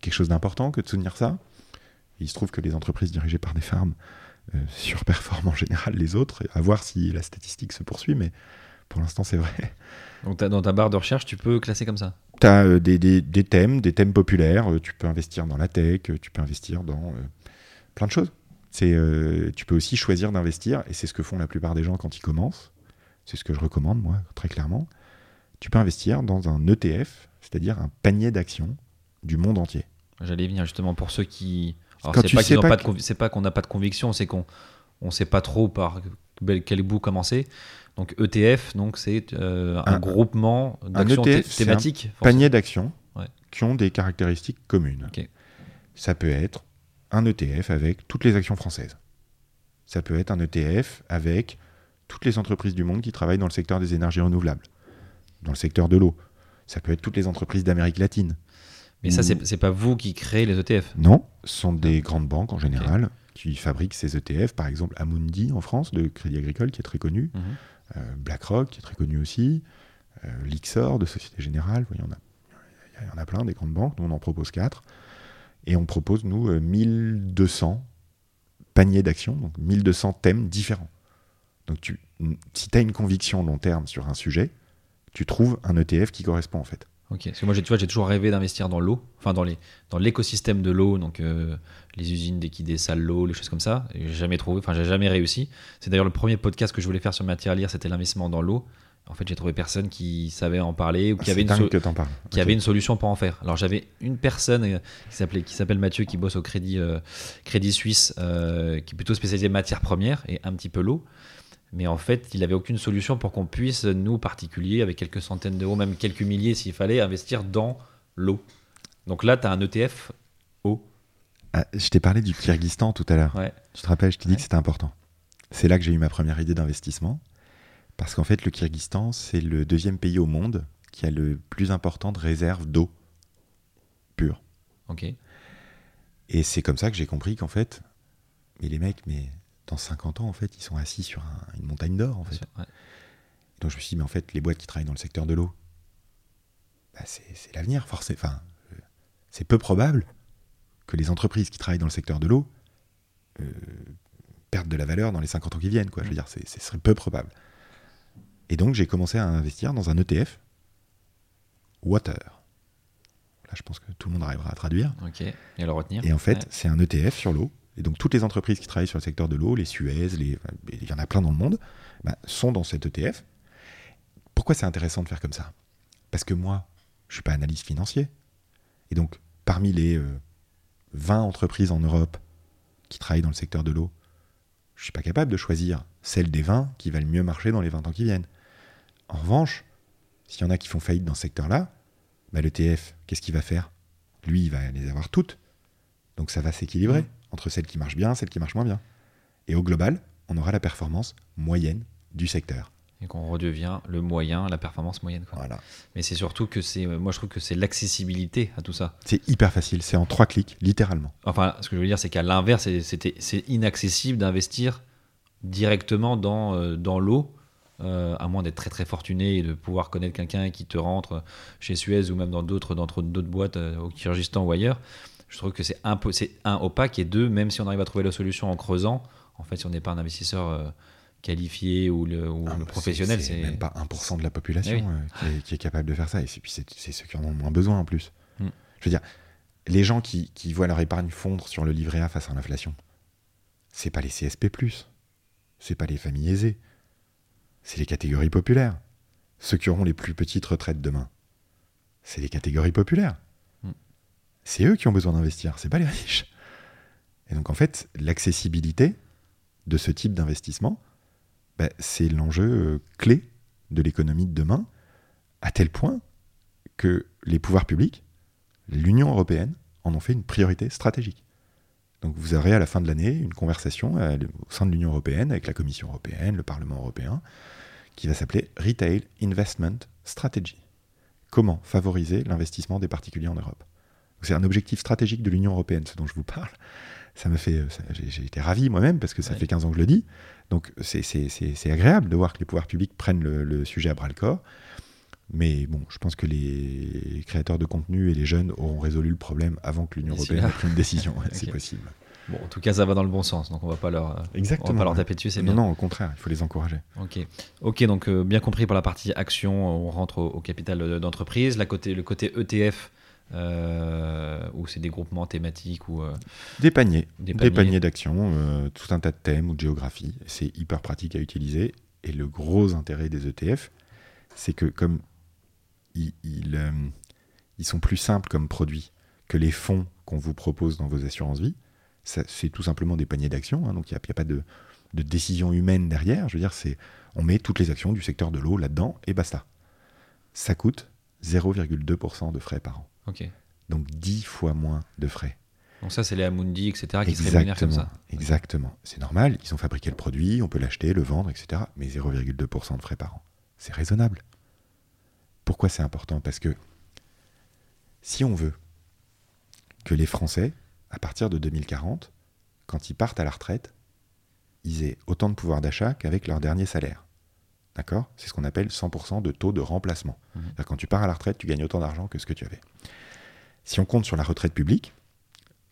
quelque chose d'important que de soutenir ça. Il se trouve que les entreprises dirigées par des femmes euh, surperforment en général les autres, à voir si la statistique se poursuit, mais pour l'instant c'est vrai. Donc dans ta barre de recherche, tu peux classer comme ça? Tu as des, des- des thèmes, des thèmes populaires, euh, tu peux investir dans la tech, tu peux investir dans plein de choses. C'est, euh, tu peux aussi choisir d'investir, et c'est ce que font la plupart des gens quand ils commencent. C'est ce que je recommande, moi, très clairement. Tu peux investir dans un ETF, c'est-à-dire un panier d'actions du monde entier. J'allais venir justement pour ceux qui. Alors, c'est pas, qu'on n'a pas de conviction, c'est qu'on on sait pas trop par quel bout commencer. Donc ETF, donc c'est euh, un, Un- groupement d'actions un thématiques. forcément. Panier d'actions Ouais. qui ont des caractéristiques communes. Ça peut être un ETF avec toutes les actions françaises. Ça peut être un ETF avec toutes les entreprises du monde qui travaillent dans le secteur des énergies renouvelables, dans le secteur de l'eau. Ça peut être toutes les entreprises d'Amérique latine. Mais ça, c'est pas vous qui créez les ETF. Non, ce sont des grandes banques en général qui fabriquent ces ETF. Par exemple, Amundi en France, de Crédit Agricole, qui est très connu. Mhm. Euh, BlackRock, qui est très connu aussi. Euh, Lixor, de Société Générale. Il y, en a, il y en a plein, des grandes banques. Nous, on en propose quatre. Et on propose, nous, euh, 1200 paniers d'actions, donc 1200 thèmes différents. Donc, tu, si tu as une conviction long terme sur un sujet, tu trouves un ETF qui correspond en fait. Ok. Parce que moi, tu vois, j'ai toujours rêvé d'investir dans l'eau, enfin dans les dans l'écosystème de l'eau, donc euh, les usines salles l'eau, les choses comme ça. J'ai jamais trouvé, enfin j'ai jamais réussi. C'est d'ailleurs le premier podcast que je voulais faire sur Matière à lire, c'était l'investissement dans l'eau. En fait, j'ai trouvé personne qui savait en parler ou qui C'est avait une dingue so- que t'en parles. qui Ok. avait une solution pour en faire. Alors j'avais une personne euh, qui s'appelait qui s'appelle Mathieu qui bosse au Crédit euh, Crédit Suisse euh, qui est plutôt spécialisé matières premières et un petit peu l'eau. Mais en fait, il avait aucune solution pour qu'on puisse nous particuliers avec quelques centaines d'euros, même quelques milliers s'il fallait investir dans l'eau. Donc là, tu as un ETF haut. Ah, je t'ai parlé du Kyrgyzstan tout à l'heure. Ouais. Tu te rappelles, je t'ai dit Ouais. que c'était important. C'est là que j'ai eu ma première idée d'investissement. Parce qu'en fait, le Kyrgyzstan, c'est le deuxième pays au monde qui a le plus important de réserves d'eau pure. Ok. Et c'est comme ça que j'ai compris qu'en fait, mais les mecs, mais dans 50 ans, en fait, ils sont assis sur un- une montagne d'or, en fait. sûr, ouais. Donc je me suis dit, mais en fait, les boîtes qui travaillent dans le secteur de l'eau, bah, c'est l'avenir, forcément. Enfin, c'est peu probable que les entreprises qui travaillent dans le secteur de l'eau euh, perdent de la valeur dans les 50 ans qui viennent. Quoi. Je veux dire, c'est- ce serait peu probable. Et donc j'ai commencé à investir dans un ETF, Water. Là, je pense que tout le monde arrivera à traduire. Ok. Et à le retenir. Et en fait, Ouais. c'est un ETF sur l'eau. Et donc, toutes les entreprises qui travaillent sur le secteur de l'eau, les Suez, les, il y en a plein dans le monde, bah, sont dans cet ETF. Pourquoi c'est intéressant de faire comme ça? Parce que moi, je suis pas analyste financier. Et donc, parmi les euh, 20 entreprises en Europe qui travaillent dans le secteur de l'eau, je suis pas capable de choisir celle des 20 qui va le mieux marcher dans les 20 ans qui viennent. En revanche, s'il y en a qui font faillite dans ce secteur-là, bah, l'ETF, qu'est-ce qu'il va faire? Lui, il va les avoir toutes. Donc ça va s'équilibrer entre celles qui marchent bien, celles qui marchent moins bien. Et au global, on aura la performance moyenne du secteur. Et qu'on redevient le moyen, la performance moyenne. Quoi. Voilà. Mais c'est surtout que c'est. Moi, je trouve que c'est l'accessibilité à tout ça. C'est hyper facile, c'est en trois clics, littéralement. Enfin, ce que je veux dire, c'est qu'à l'inverse, c'est inaccessible d'investir directement dans, euh, dans l'eau, euh, à moins d'être très très fortuné et de pouvoir connaître quelqu'un qui te rentre chez Suez ou même dans d'autres boîtes euh, au Kyrgyzstan ou ailleurs. Je trouve que c'est un, opaque et deux, même si on arrive à trouver la solution en creusant, en fait, si on n'est pas un investisseur euh, qualifié ou le, ou Ah, le professionnel, c'est même pas 1% de la population Eh oui. qui, est, qui est capable de faire ça. Et c'est- puis c'est ceux qui en ont moins besoin en plus. Mm. Je veux dire, les gens qui, qui voient leur épargne fondre sur le livret A face à l'inflation, c'est pas les CSP+, c'est pas les familles aisées, c'est les catégories populaires. Ceux qui auront les plus petites retraites demain, c'est les catégories populaires. Mm. C'est eux qui ont besoin d'investir, c'est pas les riches. Et donc en fait, l'accessibilité de ce type d'investissement, bah, c'est l'enjeu euh, clé de l'économie de demain, à tel point que les pouvoirs publics, l'Union européenne, en ont fait une priorité stratégique. Donc vous aurez à la fin de l'année une conversation euh, au sein de l'Union européenne avec la Commission européenne, le Parlement européen, qui va s'appeler Retail Investment Strategy. Comment favoriser l'investissement des particuliers en Europe? C'est un objectif stratégique de l'Union européenne, ce dont je vous parle. Ça me fait, j'ai été ravi moi-même parce que ça Ouais. fait 15 ans que je le dis. Donc c'est- agréable de voir que les pouvoirs publics prennent le, le sujet à bras le corps. Mais bon, je pense que les créateurs de contenu et les jeunes auront résolu le problème avant que l'Union européenne ait pris une décision. Ouais, C'est possible. Bon, en tout cas, ça va dans le bon sens, donc on va pas leur, euh, on Exactement. va pas leur taper dessus, c'est Non, bien. non, au contraire, il faut les encourager. Ok, ok, donc euh, bien compris pour la partie action, on rentre au, au capital d'entreprise. La côté, le côté ETF, euh, où c'est des groupements thématiques ou euh, Des paniers, Des paniers. paniers, d'action, euh, tout un tas de thèmes ou de géographie. C'est hyper pratique à utiliser. Et le gros intérêt des ETF, c'est que comme ils, ils, euh, ils sont plus simples comme produits que les fonds qu'on vous propose dans vos assurances vie, c'est tout simplement des paniers d'actions. hein, donc il n'y a, pas de, de décision humaine derrière. Je veux dire, c'est on met toutes les actions du secteur de l'eau là-dedans et basta. Ça coûte 0,2% de frais par an. Donc 10 fois moins de frais. Donc ça, c'est les Amundi, etc., qui se rémunèrent comme ça. Exactement. C'est normal, ils ont fabriqué le produit, on peut l'acheter, le vendre, etc. Mais 0,2% de frais par an. C'est raisonnable. Pourquoi c'est important? Parce que si on veut que les Français, à partir de 2040, quand ils partent à la retraite, ils aient autant de pouvoir d'achat qu'avec leur dernier salaire. D'accord? C'est ce qu'on appelle 100% de taux de remplacement. C'est-à-dire Quand tu pars à la retraite, tu gagnes autant d'argent que ce que tu avais. Si on compte sur la retraite publique,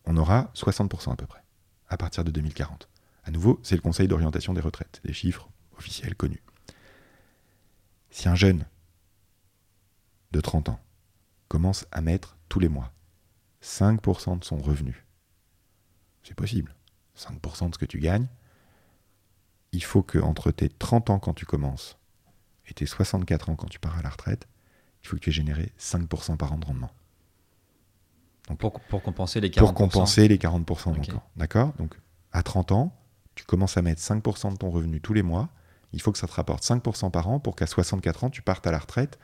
on aura 60% à peu près, à partir de 2040. À nouveau, c'est le Conseil d'orientation des retraites, des chiffres officiels connus. Si un jeune de 30 ans commence à mettre tous les mois 5% de son revenu, c'est possible, 5% de ce que tu gagnes, il faut que entre tes 30 ans quand tu commences et tes 64 ans quand tu pars à la retraite, il faut que tu aies généré 5% par an de rendement Pour, pour compenser les 40%. pour compenser les 40% Ok. manquants. D'accord? Donc, à 30 ans, tu commences à mettre 5% de ton revenu tous les mois. Il faut que ça te rapporte 5% par an pour qu'à 64 ans, tu partes à la retraite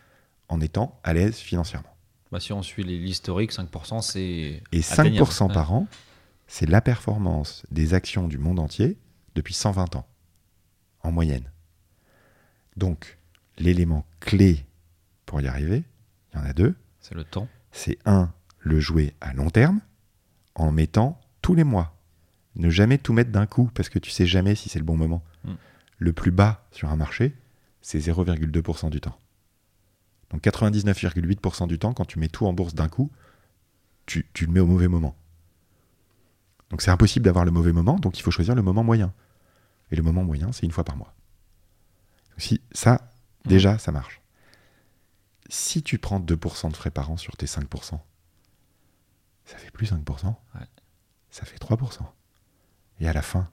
en étant à l'aise financièrement. Bah, si on suit l'historique, 5%, c'est. Et atteignable. 5% par an, c'est la performance des actions du monde entier depuis 120 ans, en moyenne. Donc, l'élément clé pour y arriver, il y en a deux. C'est le temps. C'est un, le jouer à long terme, en mettant tous les mois. Ne jamais tout mettre d'un coup, parce que tu sais jamais si c'est le bon moment. Mm. Le plus bas sur un marché, c'est 0,2% du temps. Donc 99,8% du temps, quand tu mets tout en bourse d'un coup, tu, tu le mets au mauvais moment. Donc c'est impossible d'avoir le mauvais moment, donc il faut choisir le moment moyen. Et le moment moyen, c'est une fois par mois. Si ça, déjà, ça marche. Si tu prends 2% de frais par an sur tes 5%, ça fait plus 5%. Ouais. Ça fait 3%. Et à la fin,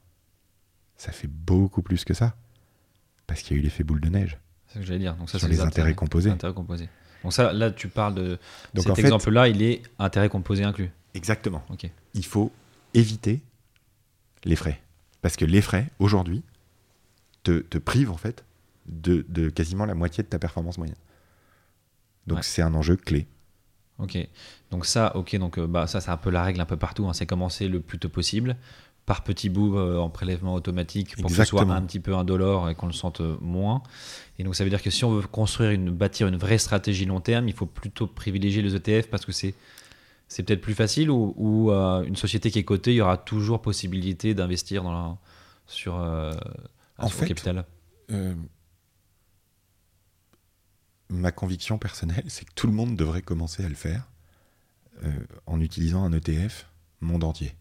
ça fait beaucoup plus que ça. Parce qu'il y a eu l'effet boule de neige. C'est ce que j'allais dire. Donc ça, Sur les intérêts composés. Intérêts composés. Donc ça, là, tu parles de Donc cet exemple-là, il est intérêt composé inclus. Exactement. Ok. Il faut éviter les frais. Parce que les frais, aujourd'hui, te, te privent en fait de, de quasiment la moitié de ta performance moyenne. Donc Ouais. c'est un enjeu clé. Ok. Donc ça, ok. Donc euh, bah ça, c'est un peu la règle un peu partout. hein. C'est commencer le plus tôt possible, par petits bouts euh, en prélèvement automatique pour que ce soit un petit peu indolore et qu'on le sente euh, moins. Et donc ça veut dire que si on veut construire une, bâtir une vraie stratégie long terme, il faut plutôt privilégier les ETF parce que c'est c'est peut-être plus facile ou, ou, euh, une société qui est cotée, il y aura toujours possibilité d'investir dans la, sur, euh, En sur le fait, capital. Ma conviction personnelle, c'est que tout le monde devrait commencer à le faire en utilisant un ETF monde entier.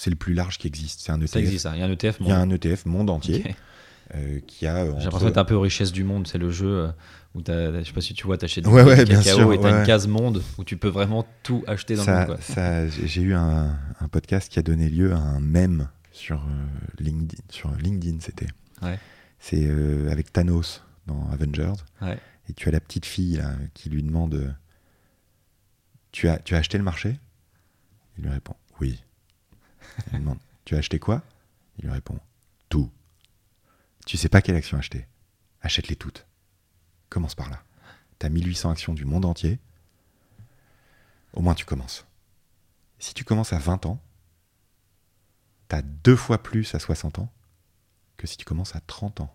C'est le plus large qui existe. C'est un ETF. Ça existe, ça. il y a un ETF. Il y a monde. un ETF monde entier Ok. euh, qui a. euh, J'ai entre- l'impression t'es un peu aux richesses du monde, c'est le jeu euh, où je sais pas si tu vois, t'achètes du Ouais, ouais, cacao sûr, et t'as ouais. une case monde où tu peux vraiment tout acheter dans le ça, monde. quoi. ça- j'ai eu un, un podcast qui a donné lieu à un mème sur euh, LinkedIn. Sur LinkedIn, c'était. C'est euh, avec Thanos dans Avengers. Et tu as la petite fille là, qui lui demande tu as, tu as acheté le marché? Il lui répond Oui. Elle lui demande Tu as acheté quoi? Il lui répond Tout. Tu sais pas quelle action acheter? Achète-les toutes. Commence par là. Tu as 1800 actions du monde entier. Au moins tu commences. Si tu commences à 20 ans, tu as deux fois plus à 60 ans que si tu commences à 30 ans.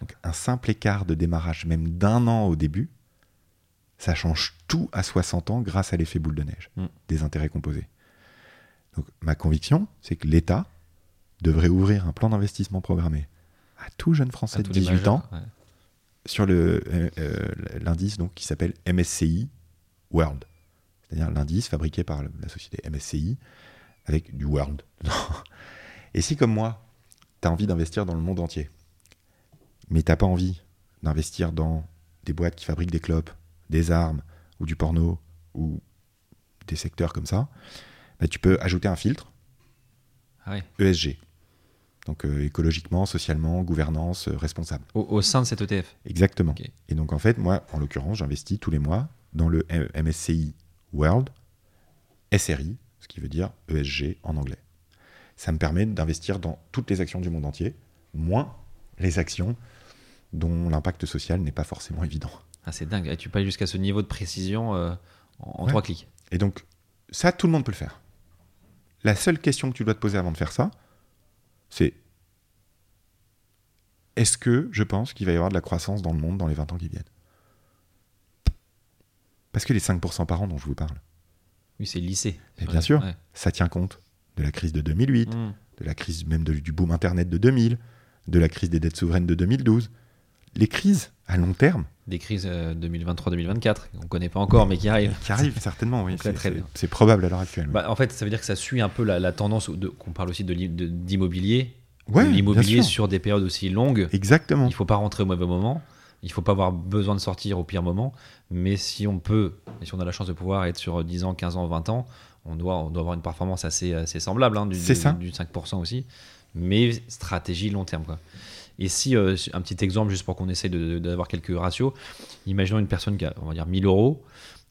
Donc, un simple écart de démarrage, même d'un an au début, ça change tout à 60 ans grâce à l'effet boule de neige Mm. des intérêts composés. Donc, ma conviction, c'est que l'État devrait ouvrir un plan d'investissement programmé à tout jeune Français de tous les 18 majeurs, ans ouais. sur euh, euh, l'indice donc, qui s'appelle MSCI World. C'est-à-dire l'indice fabriqué par la société MSCI avec du World. Et si, comme moi, tu as envie d'investir dans le monde entier, mais t'as pas envie d'investir dans des boîtes qui fabriquent des clopes, des armes, ou du porno, ou des secteurs comme ça, bah, tu peux ajouter un filtre Ah. ESG. Donc euh, écologiquement, socialement, gouvernance, euh, responsable. Au, au sein de cet ETF. Exactement. Et donc en fait, moi, en l'occurrence, j'investis tous les mois dans le MSCI World SRI, ce qui veut dire ESG en anglais. Ça me permet d'investir dans toutes les actions du monde entier, moins les actions dont l'impact social n'est pas forcément évident. Ah, c'est dingue. Et tu peux aller jusqu'à ce niveau de précision euh, en, en Ouais. trois clics. Et donc, ça, tout le monde peut le faire. La seule question que tu dois te poser avant de faire ça, c'est est-ce que je pense qu'il va y avoir de la croissance dans le monde dans les 20 ans qui viennent? Parce que les 5% par an dont je vous parle, Oui, c'est lycée. Mais bien sûr. Ouais. ça tient compte de la crise de 2008, Mm. de la crise même de- du boom Internet de 2000, de la crise des dettes souveraines de 2012. Les crises à long terme, Des crises euh, 2023-2024, qu'on connaît pas encore, mais qui arrivent. qui arrivent certainement, oui, c'est- probable à l'heure actuelle. Bah, en fait, ça veut dire que ça suit un peu la, la tendance qu'on parle aussi de l'i- de- d'immobilier. Ouais, de bien l'immobilier sur des périodes aussi longues. Exactement. Il faut pas rentrer au mauvais moment. Il faut pas avoir besoin de sortir au pire moment. Mais si on peut, et si on a la chance de pouvoir être sur 10 ans, 15 ans, 20 ans, on doit, on doit avoir une performance assez, assez semblable, hein, du, du- ça. du 5% aussi. Mais stratégie long terme. Quoi. Et si, euh, un petit exemple, juste pour qu'on essaye d'avoir quelques ratios, imaginons une personne qui a, on va dire, 1000 euros.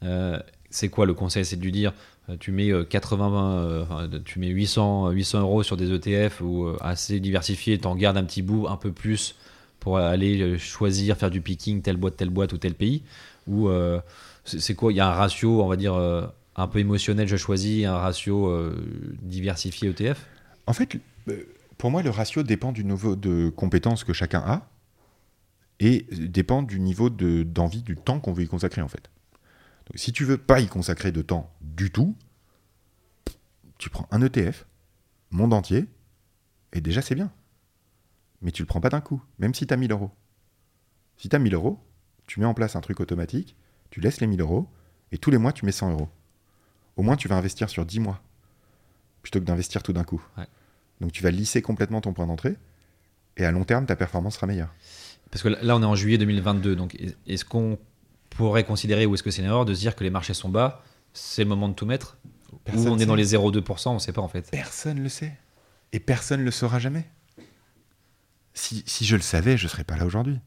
Euh, c'est quoi le conseil? C'est de lui dire euh, tu mets euh, 80, euh, enfin, tu mets 800, 800 euros sur des ETF ou assez diversifiés, t'en gardes un petit bout, un peu plus pour aller choisir, faire du picking, telle boîte, telle boîte ou tel pays, ou C'est quoi? Il y a un ratio, on va dire, un peu émotionnel, je choisis, un ratio diversifié ETF En fait, pour moi, le ratio dépend du niveau de compétences que chacun a et dépend du niveau de- d'envie, du temps qu'on veut y consacrer, en fait. Si tu veux pas y consacrer de temps du tout, tu prends un ETF, monde entier, et déjà c'est bien. Mais tu le prends pas d'un coup, même si tu as 1000 euros. Si tu as 1000 euros, tu mets en place un truc automatique, tu laisses les 1000 euros, et tous les mois tu mets 100 euros. Au moins tu vas investir sur 10 mois, plutôt que d'investir tout d'un coup. Donc tu vas lisser complètement ton point d'entrée, et à long terme ta performance sera meilleure. Parce que là, on est en juillet 2022, donc est- est-ce qu'on pourrait considérer, ou est-ce que c'est une erreur, de se dire que les marchés sont bas, c'est le moment de tout mettre? Personne Ou on est sait. dans les 0,2%, on ne sait pas en fait. Personne le sait. Et personne ne le saura jamais. Si, si je le savais, je ne serais pas là aujourd'hui.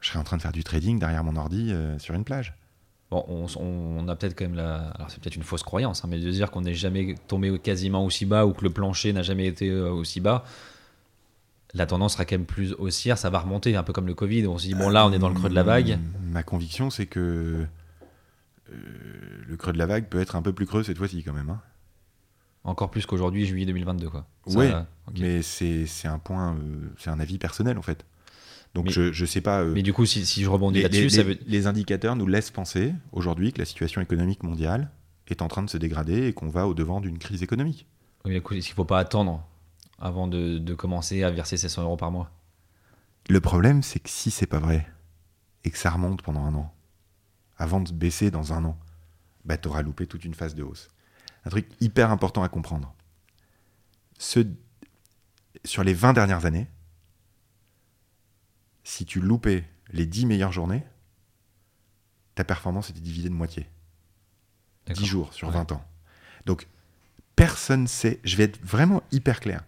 Je serais en train de faire du trading derrière mon ordi euh, sur une plage. Bon, on, on a peut-être quand même la. Alors, c'est peut-être une fausse croyance, hein, mais de dire qu'on n'est jamais tombé quasiment aussi bas ou que le plancher n'a jamais été euh, aussi bas, la tendance sera quand même plus haussière, ça va remonter, un peu comme le Covid. On se dit, bon, là, on est dans le creux de la vague. Hum, Ma conviction, c'est que euh, le creux de la vague peut être un peu plus creux cette fois-ci quand même. hein. Encore plus qu'aujourd'hui, juillet 2022, quoi. Ça, Ouais. Mais c'est c'est un point, euh, c'est un avis personnel en fait. Donc Mais- je ne sais pas. euh, Mais du coup, si, si je rebondis là-dessus, les- ça les- veut. les indicateurs nous laissent penser aujourd'hui que la situation économique mondiale est en train de se dégrader et qu'on va au devant d'une crise économique. Oui, mais écoute, est-ce qu'il ne faut pas attendre avant de, de commencer à verser ces 100 euros par mois? Le problème, c'est que si c'est pas vrai et que ça remonte pendant un an, avant de se baisser dans un an, bah t'auras loupé toute une phase de hausse. Un truc hyper important à comprendre. Ce- sur les 20 dernières années, si tu loupais les 10 meilleures journées, ta performance était divisée de moitié. 10 D'accord. jours sur Ouais. 20 ans. Donc, personne sait, je vais être vraiment hyper clair,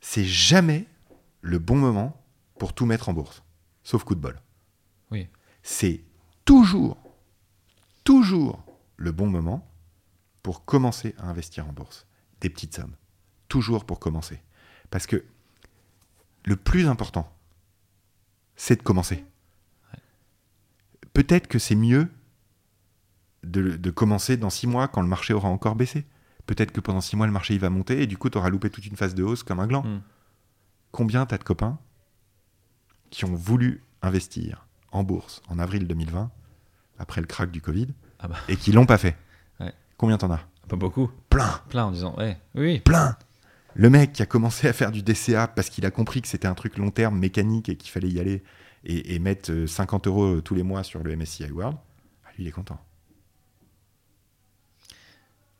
c'est jamais le bon moment pour tout mettre en bourse, sauf coup de bol. Oui. C'est toujours, toujours le bon moment pour commencer à investir en bourse. Des petites sommes. Toujours pour commencer. Parce que le plus important, c'est de commencer. Peut-être que c'est mieux de, de commencer dans six mois quand le marché aura encore baissé. Peut-être que pendant six mois, le marché il va monter et du coup, tu auras loupé toute une phase de hausse comme un gland. Mm. Combien t'as de copains qui ont voulu investir en bourse en avril 2020, après le crack du Covid, Ah bah. et qui l'ont pas fait? Ouais. Combien t'en as? Pas beaucoup. Plein Plein en disant, ouais, oui, oui. Plein Le mec qui a commencé à faire du DCA parce qu'il a compris que c'était un truc long terme, mécanique, et qu'il fallait y aller et, et mettre euh, 50 euros tous les mois sur le MSCI World, ah, lui, il est content.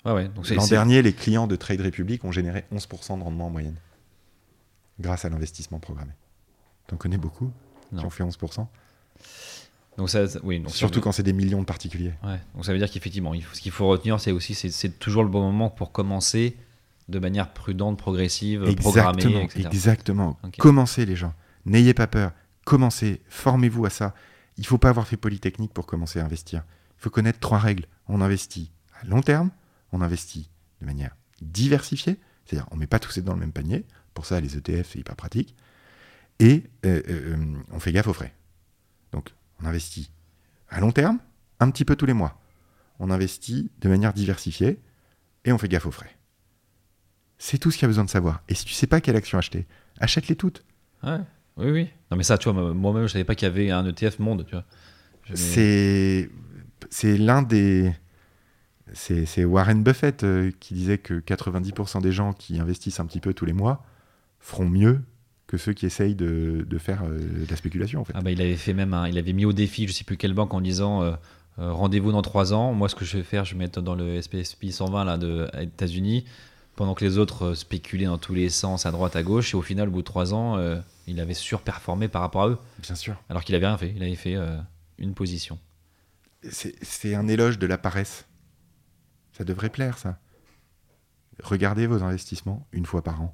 Ouais. L'an dernier, les clients de Trade Republic ont généré 11% de rendement en moyenne, grâce à l'investissement programmé. T'en connais beaucoup qui ont fait 11% donc ça, ça- oui, donc ça Surtout veut- quand c'est des millions de particuliers. Ouais, donc ça veut dire qu'effectivement, ce qu'il faut retenir, c'est aussi c'est toujours le bon moment pour commencer de manière prudente, progressive, programmée, Exactement, etc. exactement. Commencez les gens. N'ayez pas peur. Commencez. Formez-vous à ça. Il faut pas avoir fait Polytechnique pour commencer à investir. Il faut connaître trois règles. On investit à long terme. On investit de manière diversifiée. C'est-à-dire, on met pas tous dans le même panier. Pour ça, les ETF, c'est hyper pratique. Et euh, euh, euh, on fait gaffe aux frais. Donc, on investit à long terme, un petit peu tous les mois. On investit de manière diversifiée et on fait gaffe aux frais. C'est tout ce qu'il y a besoin de savoir. Et si tu sais pas quelle action acheter, achète-les toutes. Ouais, oui, oui. Non, mais ça, tu vois, moi-même, je savais pas qu'il y avait un ETF monde, tu vois. C'est c'est l'un des c'est Warren Buffett euh, qui disait que 90% des gens qui investissent un petit peu tous les mois feront mieux que ceux qui essayent de, de faire euh, de la spéculation en fait. Ah bah, il avait fait même un- il avait mis au défi, je sais plus quelle banque, en disant euh, rendez-vous dans trois ans. Moi, ce que je vais faire, je vais mettre dans le SPSP 120 là de aux États-Unis, pendant que les autres euh, spéculaient dans tous les sens, à droite, à gauche. Et au final, au bout de trois ans, euh, il avait surperformé par rapport à eux, Bien sûr. alors qu'il avait rien fait. Il avait fait euh, une position. C'est un éloge de la paresse. Ça devrait plaire ça. Regardez vos investissements une fois par an.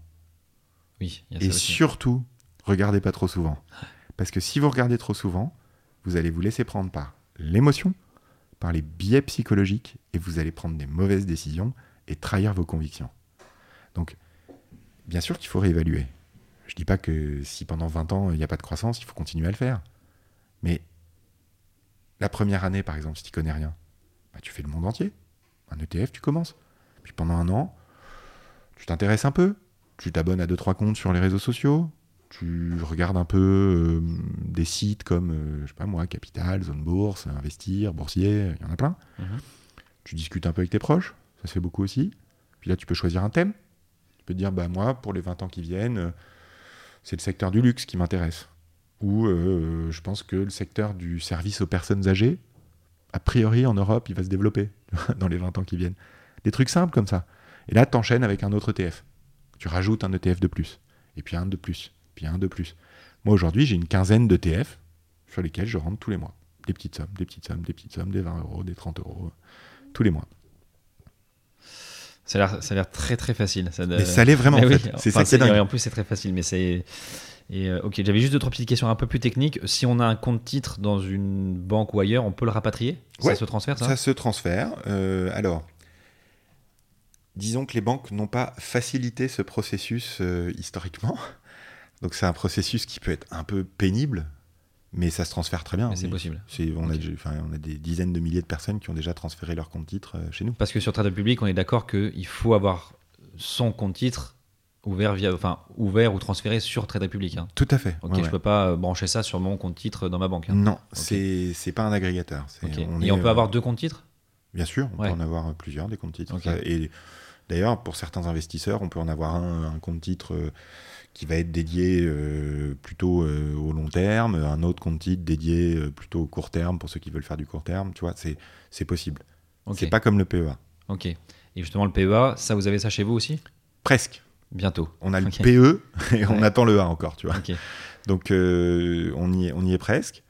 Oui, y a Et ça aussi. surtout, regardez pas trop souvent. Parce que si vous regardez trop souvent, vous allez vous laisser prendre par l'émotion, par les biais psychologiques, et vous allez prendre des mauvaises décisions et trahir vos convictions. Donc, bien sûr qu'il faut réévaluer. Je dis pas que si pendant 20 ans il n'y a pas de croissance, il faut continuer à le faire. Mais la, première année, par exemple, si tu connais rien, bah, tu fais le monde entier. Un ETF, tu commences. Puis pendant un an, tu t'intéresses un peu. Tu t'abonnes à deux trois comptes sur les réseaux sociaux. Tu regardes un peu euh, des sites comme, euh, je sais pas moi, Capital, Zone Bourse, Investir, Boursier, il y en a plein. Mhm. Tu discutes un peu avec tes proches, ça se fait beaucoup aussi. Puis là, tu peux choisir un thème. Dire, bah moi, pour les 20 ans qui viennent, euh, c'est le secteur du luxe qui m'intéresse. Ou euh, je pense que le secteur du service aux personnes âgées, a priori en Europe, il va se développer dans les 20 ans qui viennent. Des trucs simples comme ça. Et là, tu enchaînes avec un autre ETF. Tu rajoutes un ETF de plus. Et puis un de plus. Puis un de plus. Moi, aujourd'hui, j'ai une quinzaine d'ETF sur lesquels je rentre tous les mois. Des petites sommes, des petites sommes, des petites sommes, des 20 euros, des 30 euros, tous les mois. Ça a l'air- très très facile. Ça, Mais ça l'est vraiment, en oui, fait. C'est enfin, ça qui est dingue. En plus, c'est très facile, mais c'est. Et, euh, ok, j'avais juste deux trois petites questions un peu plus techniques. Si on a un compte titre dans une banque ou ailleurs, on peut le rapatrier? Ouais, Ça se transfère, ça, Ça se transfère. Euh, alors, disons que les banques n'ont pas facilité ce processus euh, historiquement. Donc c'est un processus qui peut être un peu pénible, mais ça se transfère très bien. C'est possible. On, a, on des dizaines de milliers de personnes qui ont déjà transféré leur compte titre euh, chez nous. Parce que sur Trade Public, on est d'accord qu'il faut avoir son compte titre ouvert, via, enfin, ouvert ou transféré sur Trade Republic. Hein. Tout à fait. Ok, ouais, je ouais. peux pas euh, brancher ça sur mon compte titre dans ma banque. hein. Non, c'est c'est pas un agrégateur. On Et est, on peut euh, avoir deux comptes titres? Bien sûr, on Ouais. peut en avoir plusieurs des comptes titres. Et d'ailleurs, pour certains investisseurs, on peut en avoir un, un compte titre euh, qui va être dédié euh, plutôt euh, au long terme, un autre compte titre dédié euh, plutôt au court terme pour ceux qui veulent faire du court terme. Tu vois, c'est possible. Ok. C'est pas comme le PEA. Ok. Et justement, le PEA, ça, vous avez ça chez vous aussi? Presque. Bientôt. On a le. PE et on attend le A encore, tu vois. Donc on, y est, on y est presque.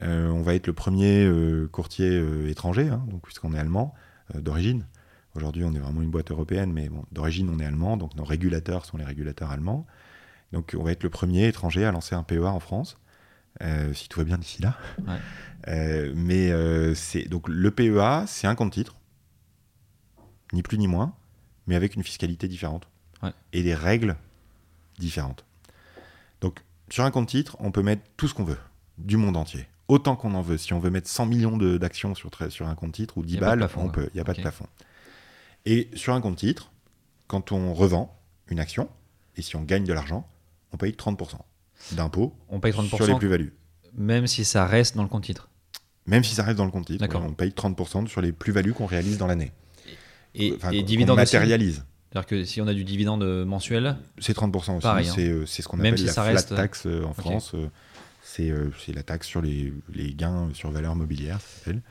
On va être le premier courtier étranger, hein, donc puisqu'on est allemand d'origine. Aujourd'hui, on est vraiment une boîte européenne, mais bon, d'origine, on est allemand, donc nos régulateurs sont les régulateurs allemands. Donc on va être le premier étranger à lancer un PEA en France, euh, si tout va bien d'ici là. Ouais. Euh, mais euh, c'est donc le PEA, c'est un compte titre, ni plus ni moins, mais avec une fiscalité différente Ouais. et des règles différentes. Donc sur un compte titre, on peut mettre tout ce qu'on veut, du monde entier, autant qu'on en veut. Si on veut mettre 100 millions d'actions sur, sur un compte titre ou 10 Y a pas de balles, plafond, on peut. Il n'y a pas de plafond. Et sur un compte titre, quand on revend une action, et si on gagne de l'argent, on paye 30% d'impôt On paye 30% sur les plus-values. même si ça reste dans le compte titre. Même si ça reste dans le compte titre, on paye 30% sur les plus-values qu'on réalise dans l'année. Et, Enfin, et qu'on dividende aussi matérialise. C'est-à-dire que si on a du dividende mensuel, C'est 30% aussi. Hein. C'est euh, c'est ce qu'on appelle si la flat reste- tax euh, en. France. euh, C'est euh, la taxe sur les, les gains sur valeur mobilière, ça s'appelle.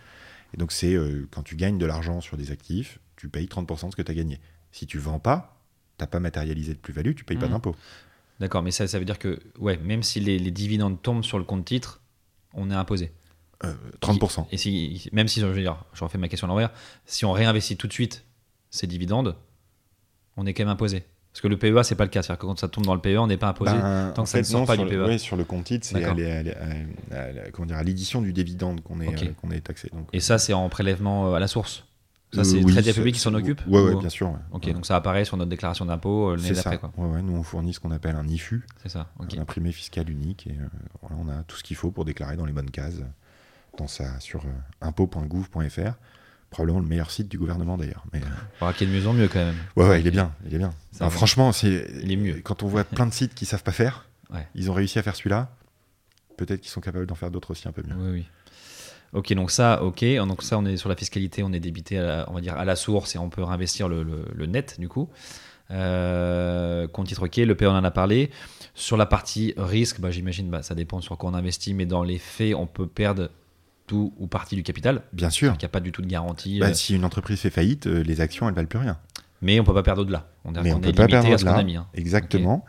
Et donc, c'est euh, quand tu gagnes de l'argent sur des actifs, tu payes 30% de ce que tu as gagné. Si tu vends pas, tu n'as pas matérialisé de plus-value, tu payes pas Mhm. d'impôt. D'accord, mais ça, ça veut dire que ouais, même si les, les dividendes tombent sur le compte titre, on est imposé. Euh, 30%. Et si, même si, je veux dire, je refais ma question à l'envers, si on réinvestit tout de suite ces dividendes, on est quand même imposé. Parce que le PEA, c'est pas le cas. C'est-à-dire que quand ça tombe dans le PEA, on n'est pas imposé. Ben, tant que ça ne sort non, pas sur du PEA. ouais, sur le compte titre, c'est à, à l'édition du dividende qu'on est, euh, est taxé. Donc, Et ça, c'est en prélèvement euh, à la source. Ça, Euh, c'est oui, Trade ça- Republic qui s'en occupe Ouais, ouais, ou- bien sûr. ouais. Ok, Ouais. donc ça apparaît sur notre déclaration d'impôt euh, l'année d'après. quoi. Ouais, ouais, nous, on fournit ce qu'on appelle un IFU, C'est ça. ok. un imprimé fiscal unique. Et euh, voilà, on a tout ce qu'il faut pour déclarer dans les bonnes cases dans sa, sur euh, impôt.gouv.fr. Probablement le meilleur site du gouvernement d'ailleurs. Mais, euh, qu'il y ait de mieux en mieux quand même. ouais, ouais, il est bien. Il est bien. Franchement, c'est, Il est mieux. quand on voit plein de sites qui savent pas faire, ils ont réussi à faire celui-là. Peut-être qu'ils sont capables d'en faire d'autres aussi un peu mieux. Oui, oui. Ok, donc ça, ok. Donc ça, on est sur la fiscalité, on est débité, à la- on va dire, à la source et on peut réinvestir le, le- le net, du coup. Euh, compte titre, ok. Le PE, on en a parlé. Sur la partie risque, bah, j'imagine, bah, ça dépend sur quoi on investit, mais dans les faits, on peut perdre tout ou partie du capital. Bien sûr. Il n'y a pas du tout de garantie. Bah, euh, si une entreprise fait faillite, euh, les actions, elles valent plus rien. mais on peut pas perdre au-delà. On, est- Mais on on est peut pas perdre à ce qu'on au-delà. a mis. hein. Exactement.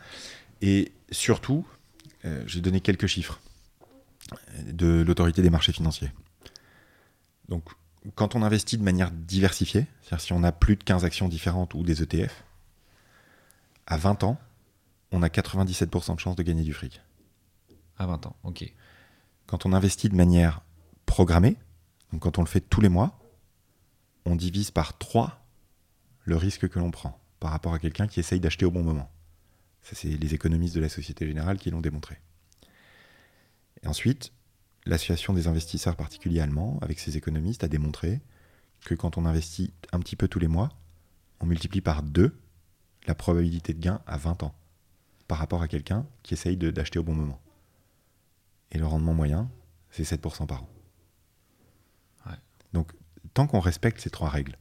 Et surtout, euh, j'ai donné quelques chiffres de l'autorité des marchés financiers. Donc, quand on investit de manière diversifiée, c'est-à-dire si on a plus de 15 actions différentes ou des ETF, à 20 ans, on a 97% de chances de gagner du fric. À 20 ans, ok. Quand on investit de manière programmée, donc quand on le fait tous les mois, on divise par 3 le risque que l'on prend par rapport à quelqu'un qui essaye d'acheter au bon moment. Ça, c'est les économistes de la Société Générale qui l'ont démontré. Et ensuite, l'association des investisseurs particuliers allemands, avec ses économistes, a démontré que quand on investit un petit peu tous les mois, on multiplie par deux la probabilité de gain à 20 ans par rapport à quelqu'un qui essaye de- d'acheter au bon moment. Et le rendement moyen, c'est 7% par an. Ouais. Donc, tant qu'on respecte ces trois règles,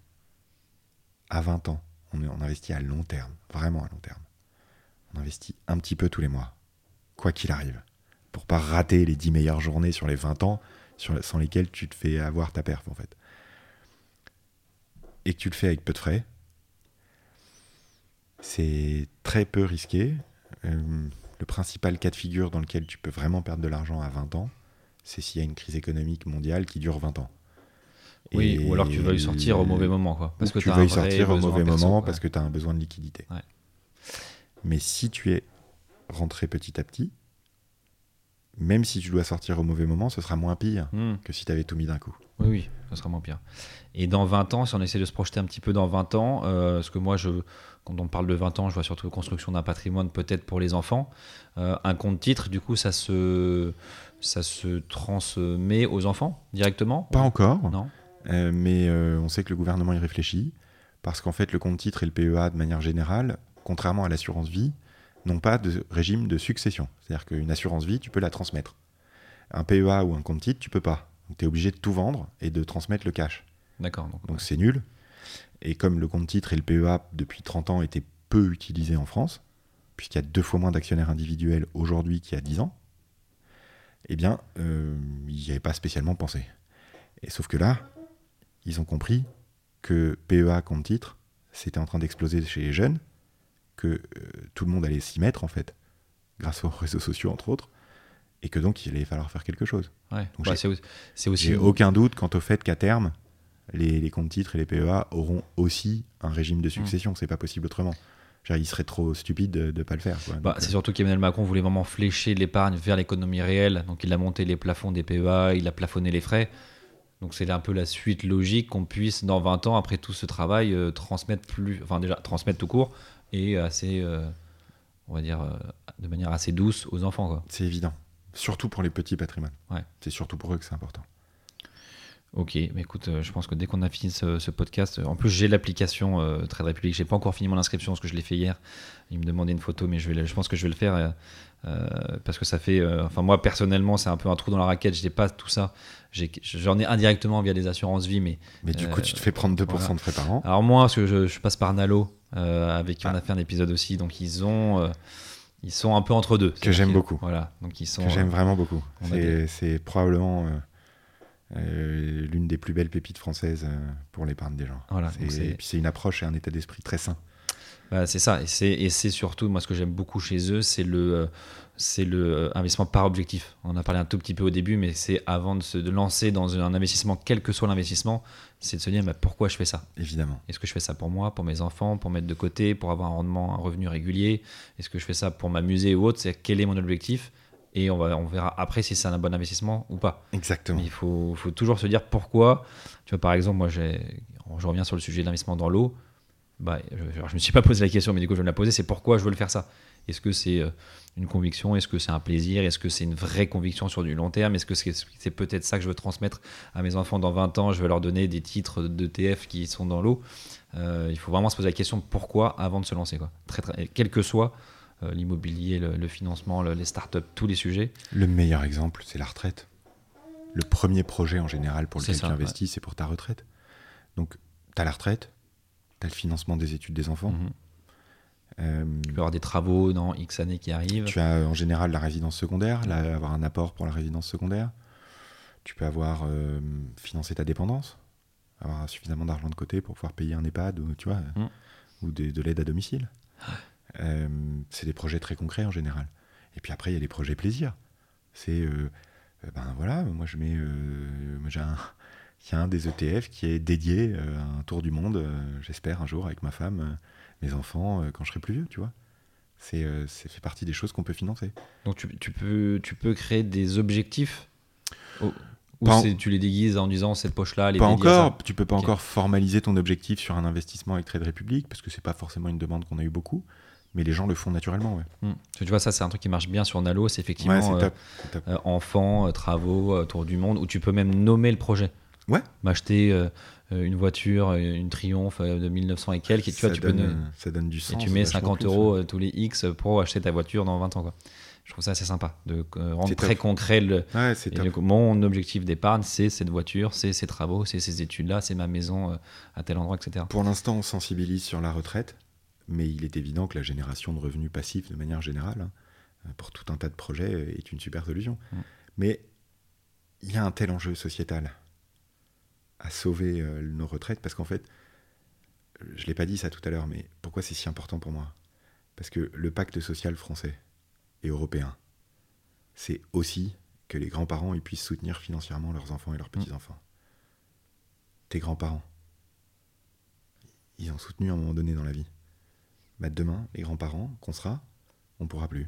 à 20 ans, on investit à long terme, vraiment à long terme. On investit un petit peu tous les mois, quoi qu'il arrive, pour pas rater les 10 meilleures journées sur les 20 ans sur, sans lesquelles tu te fais avoir ta perf, en fait. Et que tu le fais avec peu de frais, c'est très peu risqué. Euh, le principal cas de figure dans lequel tu peux vraiment perdre de l'argent à 20 ans, c'est s'il y a une crise économique mondiale qui dure 20 ans. Oui, Et ou alors tu veuilles sortir au mauvais moment, quoi. Parce que tu veuilles vrai sortir au mauvais perso, moment ouais. parce que tu as un besoin de liquidité. Ouais. Mais si tu es rentré petit à petit, même si tu dois sortir au mauvais moment, ce sera moins pire Hmm. que si tu avais tout mis d'un coup. Oui, oui, ça sera moins pire. Et dans 20 ans, si on essaie de se projeter un petit peu dans 20 ans, euh, parce que moi, je, quand on parle de 20 ans, je vois surtout construction d'un patrimoine peut-être pour les enfants. Euh, un compte titre, du coup, ça se, ça se transmet aux enfants directement Pas encore, Non euh, mais euh, on sait que le gouvernement y réfléchit, parce qu'en fait, le compte titre et le PEA, de manière générale, contrairement à l'assurance vie, n'ont pas de régime de succession. C'est-à-dire qu'une assurance vie, tu peux la transmettre. Un PEA ou un compte titre, tu peux pas. Tu es obligé de tout vendre et de transmettre le cash. D'accord. Donc, Donc c'est nul. Et comme le compte titre et le PEA depuis 30 ans étaient peu utilisés en France, puisqu'il y a deux fois moins d'actionnaires individuels aujourd'hui qu'il y a 10 ans, eh bien, euh, ils n'y avaient pas spécialement pensé. Et sauf que là, ils ont compris que PEA compte titre, c'était en train d'exploser chez les jeunes, que euh, tout le monde allait s'y mettre en fait, grâce aux réseaux sociaux entre autres, et que donc il allait falloir faire quelque chose. ouais. Donc Bah, c'est aussi. J'ai aucun doute quant au fait qu'à terme, les, les comptes titres et les PEA auront aussi un régime de succession. C'est pas possible autrement. Il serait trop stupide de ne pas le faire. Bah, c'est euh, surtout qu'Emmanuel Macron voulait vraiment flécher l'épargne vers l'économie réelle. Donc il a monté les plafonds des PEA, il a plafonné les frais. Donc c'est un peu la suite logique qu'on puisse, dans 20 ans, après tout ce travail, euh, transmettre plus, enfin déjà transmettre tout court et assez, euh, on va dire, euh, de manière assez douce aux enfants. C'est évident. Surtout pour les petits patrimoines. Ouais. C'est surtout pour eux que c'est important. Ok, mais écoute, euh, je pense que dès qu'on a fini ce, ce podcast, euh, en plus j'ai l'application euh, Trade République, j'ai pas encore fini mon inscription parce que je l'ai fait hier. Il me demandait une photo, mais je, vais, je pense que je vais le faire parce que ça fait, euh, enfin moi personnellement, c'est un peu un trou dans la raquette. Je n'ai pas tout ça. J'en ai indirectement via des assurances vie, mais Mais du coup, Euh, tu te fais prendre 2% voilà. de frais par an. alors moi, parce que je, je passe par Nalo, euh, avec qui on Ah. a fait un épisode aussi, donc ils ont, euh, ils sont un peu entre deux. Que j'aime beaucoup. Voilà, donc ils sont. que j'aime euh, vraiment beaucoup. C'est probablement euh, euh, l'une des plus belles pépites françaises euh, pour l'épargne des gens. Voilà, et puis c'est une approche et un état d'esprit très sain. Bah, c'est ça, et c'est, surtout, moi ce que j'aime beaucoup chez eux, c'est le, euh, c'est le euh, investissement par objectif. On en a parlé un tout petit peu au début, mais c'est avant de se de lancer dans un investissement, quel que soit l'investissement, c'est de se dire bah, pourquoi je fais ça? Évidemment. Est-ce que je fais ça pour moi, pour mes enfants, pour mettre de côté, pour avoir un rendement, un revenu régulier? Est-ce que je fais ça pour m'amuser ou autre? C'est quel est mon objectif? Et on, va, on verra après si c'est un bon investissement ou pas. Exactement. Mais il faut, faut toujours se dire pourquoi. Tu vois, par exemple, moi, j'ai, je reviens sur le sujet de l'investissement dans l'eau. Bah, je, je me suis pas posé la question, mais du coup, je vais me la poser. C'est pourquoi je veux le faire ça? Est-ce que c'est euh, une conviction? Est-ce que c'est un plaisir? Est-ce que c'est une vraie conviction sur du long terme? Est-ce que c'est, peut-être ça que je veux transmettre à mes enfants dans 20 ans? Je veux leur donner des titres d'ETF qui sont dans l'eau. Euh, il faut vraiment se poser la question pourquoi avant de se lancer. Quoi? Très, très, quel que soit euh, l'immobilier, le, le financement, le- les startups, tous les sujets. Le meilleur exemple, c'est la retraite. Le premier projet en général pour lequel ça, tu investis, c'est pour ta retraite. Donc, tu as la retraite, as le financement des études des enfants, euh, Tu peux avoir des travaux dans X années qui arrivent. tu as euh, en général la résidence secondaire, là, avoir un apport pour la résidence secondaire. Tu peux avoir euh, financé ta dépendance, avoir suffisamment d'argent de côté pour pouvoir payer un EHPAD ou, tu vois, Mhm. ou de l'aide à domicile. Euh, c'est des projets très concrets en général. Et puis après, il y a les projets plaisir. C'est, ben voilà, moi je mets, j'ai un, il y a un des ETF qui est dédié euh, à un tour du monde, euh, j'espère un jour avec ma femme, euh, mes enfants, quand je serai plus vieux, tu vois. C'est, c'est fait partie des choses qu'on peut financer. Donc tu, tu peux, tu peux créer des objectifs ou, en- tu les déguises en disant cette poche-là, elle est Pas encore, tu peux pas encore formaliser ton objectif sur un investissement avec Trade Republic parce que c'est pas forcément une demande qu'on a eu beaucoup. mais les gens le font naturellement. Ouais. Hmm. Tu vois, ça, c'est un truc qui marche bien sur Nalo. C'est effectivement Ouais, euh, euh, enfants, travaux, tour du monde, où tu peux même nommer le projet. Ouais. M'acheter euh, euh, une voiture, une Triomphe euh, de 1900 et quelques, et tu vois, tu donne, peux. ne- euh, ça donne du Et sens. tu mets vachement 50 plus, euros ouais. euh, tous les X pour acheter ta voiture dans 20 ans. Quoi. Je trouve ça assez sympa de euh, rendre très top. concret le, Ouais, et mon objectif d'épargne, c'est cette voiture, c'est ces travaux, c'est ces études-là, c'est ma maison euh, à tel endroit, etc. Pour l'instant, on sensibilise sur la retraite, mais il est évident que la génération de revenus passifs, de manière générale, hein, euh, pour tout un tas de projets, euh, est une super solution. Mm. Mais il y a un tel enjeu sociétal à sauver euh, nos retraites, parce qu'en fait, je ne l'ai pas dit ça tout à l'heure, mais pourquoi c'est si important pour moi? Parce que le pacte social français et européen, c'est aussi que les grands-parents ils puissent soutenir financièrement leurs enfants et leurs petits-enfants. Tes grands-parents, ils ont soutenu à un moment donné dans la vie. Bah, demain, les grands-parents qu'on sera, on pourra plus.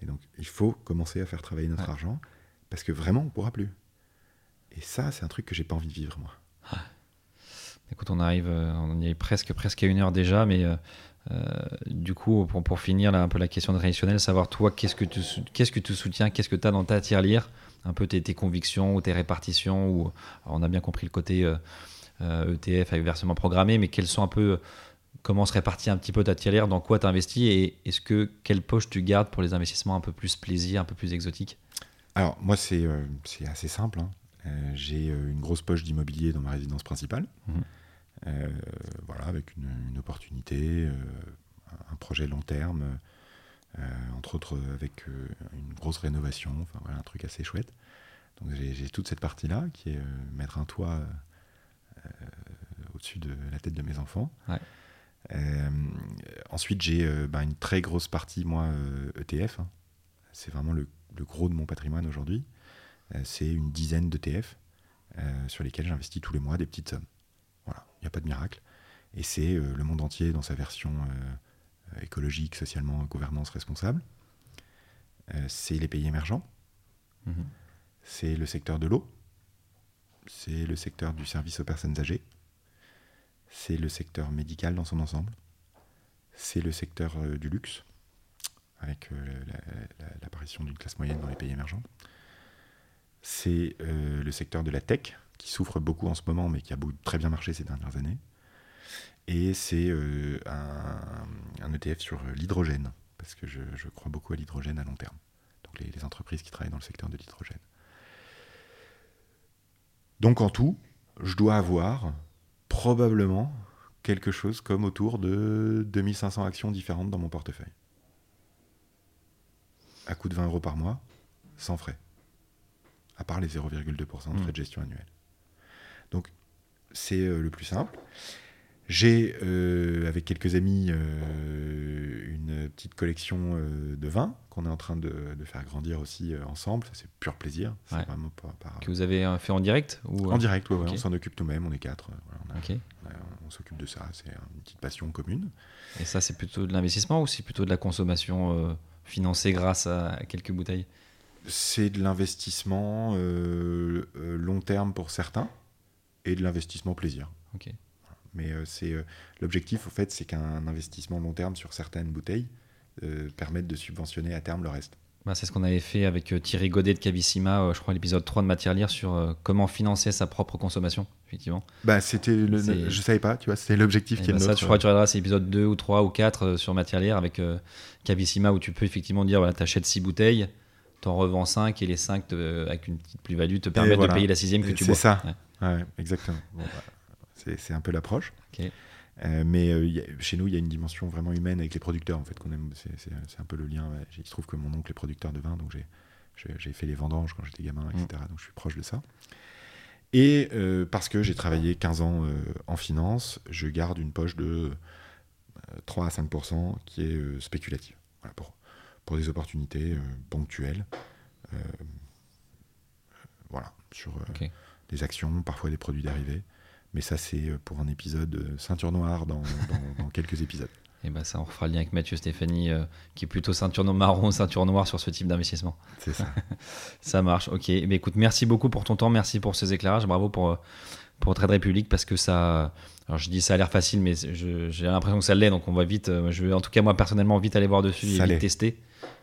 Et donc, il faut commencer à faire travailler notre Ouais. argent parce que vraiment, on pourra plus. Et ça, c'est un truc que j'ai pas envie de vivre, moi. Écoute, on arrive, euh, on y est presque, presque à une heure déjà, mais euh, euh, du coup, pour, pour finir là, un peu la question traditionnelle, savoir toi, qu'est-ce que tu, qu'est-ce que tu soutiens, qu'est-ce que tu as dans ta tirelire, un peu tes, tes convictions ou tes répartitions, ou on a bien compris le côté euh, ETF avec versement programmé, mais quels sont un peu, comment se répartit un petit peu ta tirelire, dans quoi tu investis, et est-ce que, quelle poche tu gardes pour les investissements un peu plus plaisir, un peu plus exotiques? Alors, moi, c'est euh, assez simple. hein. Euh, j'ai euh, une grosse poche d'immobilier dans ma résidence principale. Mhm. Euh, voilà, avec une, une opportunité, un projet long terme, entre autres avec une grosse rénovation, enfin voilà, un truc assez chouette. Donc j'ai toute cette partie-là qui est mettre un toit au-dessus de la tête de mes enfants. Ouais. Euh, ensuite, j'ai euh, bah, une très grosse partie, moi, euh, ETF. hein. C'est vraiment le, le gros de mon patrimoine aujourd'hui. Euh, c'est une dizaine d'ETF euh, sur lesquels j'investis tous les mois des petites sommes. Voilà, il n'y a pas de miracle. Et c'est euh, le monde entier dans sa version écologique, socialement, gouvernance responsable. C'est les pays émergents. Mhm. C'est le secteur de l'eau. C'est le secteur du service aux personnes âgées. C'est le secteur médical dans son ensemble. C'est le secteur du luxe, avec la- la- l'apparition d'une classe moyenne dans les pays émergents. C'est euh, le secteur de la tech, qui souffre beaucoup en ce moment, mais qui a très bien marché ces dernières années. Et c'est euh, un, ETF sur euh, l'hydrogène, parce que je, je crois beaucoup à l'hydrogène à long terme. Donc les, les entreprises qui travaillent dans le secteur de l'hydrogène. Donc en tout, je dois avoir probablement quelque chose comme autour de 2500 actions différentes dans mon portefeuille. À coût de 20 euros par mois, sans frais. À part les 0,2% de frais Mm. de gestion annuels. Donc c'est euh, le plus simple. J'ai, euh, avec quelques amis, euh, une petite collection de vins qu'on est en train de, de faire grandir aussi ensemble. Ça, c'est pur plaisir. Ouais. vraiment pas par... Que vous avez fait en direct ou, En direct, ouais, Ok. on s'en occupe nous-mêmes, on est quatre. voilà, on s'occupe de ça, c'est une petite passion commune. Et ça, c'est plutôt de l'investissement ou c'est plutôt de la consommation financée grâce à quelques bouteilles? C'est de l'investissement euh, euh, long terme pour certains et de l'investissement plaisir. Ok. Mais euh, c'est l'objectif, en fait, c'est qu'un investissement long terme sur certaines bouteilles permette de subventionner à terme le reste. Bah, c'est ce qu'on avait fait avec Thierry Godet de Cavissima, je crois l'épisode 3 de Matière Lire sur comment financer sa propre consommation, effectivement. Bah, c'était le, je savais pas, tu vois, c'était l'objectif Et qui est bah, le ça, tu crois, tu regarderas, c'est épisode 2 ou 3 ou 4 euh, sur Matière Lire avec Cavissima où tu peux effectivement dire voilà, t'achètes 6 bouteilles, t'en revends 5 et les 5 avec une petite plus-value te permettent voilà. de payer la sixième que Et tu c'est bois. ça. Ouais. Ouais, exactement. Bon, bah, c'est c'est un peu l'approche. Euh, mais euh, y a- chez nous, il y a une dimension vraiment humaine avec les producteurs, en fait, qu'on aime. C'est c'est- c'est un peu le lien. ouais. Il se trouve que mon oncle est producteur de vin, donc j'ai- fait les vendanges quand j'étais gamin, etc. Donc je suis proche de ça. Et euh, parce que j'ai travaillé 15 ans en finance, je garde une poche de euh, 3 à 5% qui est spéculative. Voilà, pour, pour des opportunités euh, ponctuelles. Euh, voilà, sur euh, des actions, parfois des produits dérivés. Mais ça, c'est pour un épisode ceinture noire dans, dans- dans quelques épisodes. Et bah, ça, on refera le lien avec Mathieu Stéphanie, euh, qui est plutôt ceinture marron, ceinture noire sur ce type d'investissement. C'est ça. Ça marche, ok. Eh bien, écoute, merci beaucoup pour ton temps, merci pour ces éclairages, bravo pour pour Trade Republic parce que ça. Alors je dis ça a l'air facile, mais j'ai l'impression que ça l'est, donc on va vite. je vais en tout cas moi personnellement vite aller voir dessus Ça et vite tester,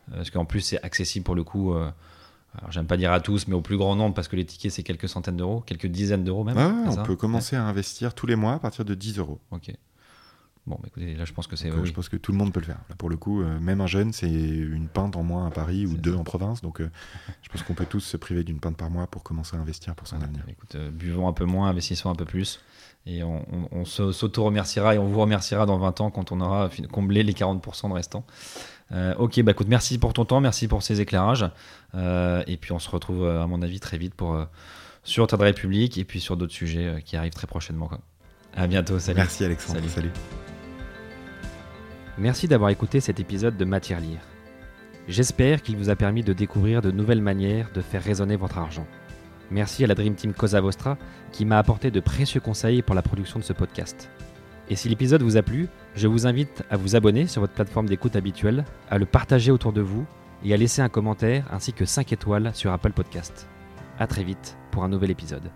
parce qu'en plus c'est accessible pour le coup. euh, alors j'aime pas dire à tous, mais au plus grand nombre parce que les tickets c'est quelques centaines d'euros, quelques dizaines d'euros même. C'est on ça peut commencer à investir tous les mois à partir de 10 euros. Ok. Bon, bah, écoutez, là je pense que c'est. Euh, oui. Je pense que tout le monde peut le faire. Là, pour le coup, euh, même un jeune, c'est une pinte en moins à Paris ou deux ça. en province. Donc, euh, je pense qu'on peut tous se priver d'une pinte par mois pour commencer à investir pour son avenir. écoute, euh, buvons un peu moins, investissons un peu plus. Et on, on- on s'auto-remerciera et on vous remerciera dans 20 ans quand on aura comblé les 40% de restants. Euh, ok, bah écoute, merci pour ton temps, merci pour ces éclairages. Euh, et puis on se retrouve, euh, à mon avis, très vite pour, euh, sur Trade République et puis sur d'autres sujets euh, qui arrivent très prochainement. Quoi. À bientôt, salut. Merci Alexandre. Salut. Salut. Merci d'avoir écouté cet épisode de Matière Lire. J'espère qu'il vous a permis de découvrir de nouvelles manières de faire résonner votre argent. Merci à la Dream Team Cosa Vostra qui m'a apporté de précieux conseils pour la production de ce podcast. Et si l'épisode vous a plu, je vous invite à vous abonner sur votre plateforme d'écoute habituelle, à le partager autour de vous et à laisser un commentaire ainsi que 5 étoiles sur Apple Podcast. A très vite pour un nouvel épisode.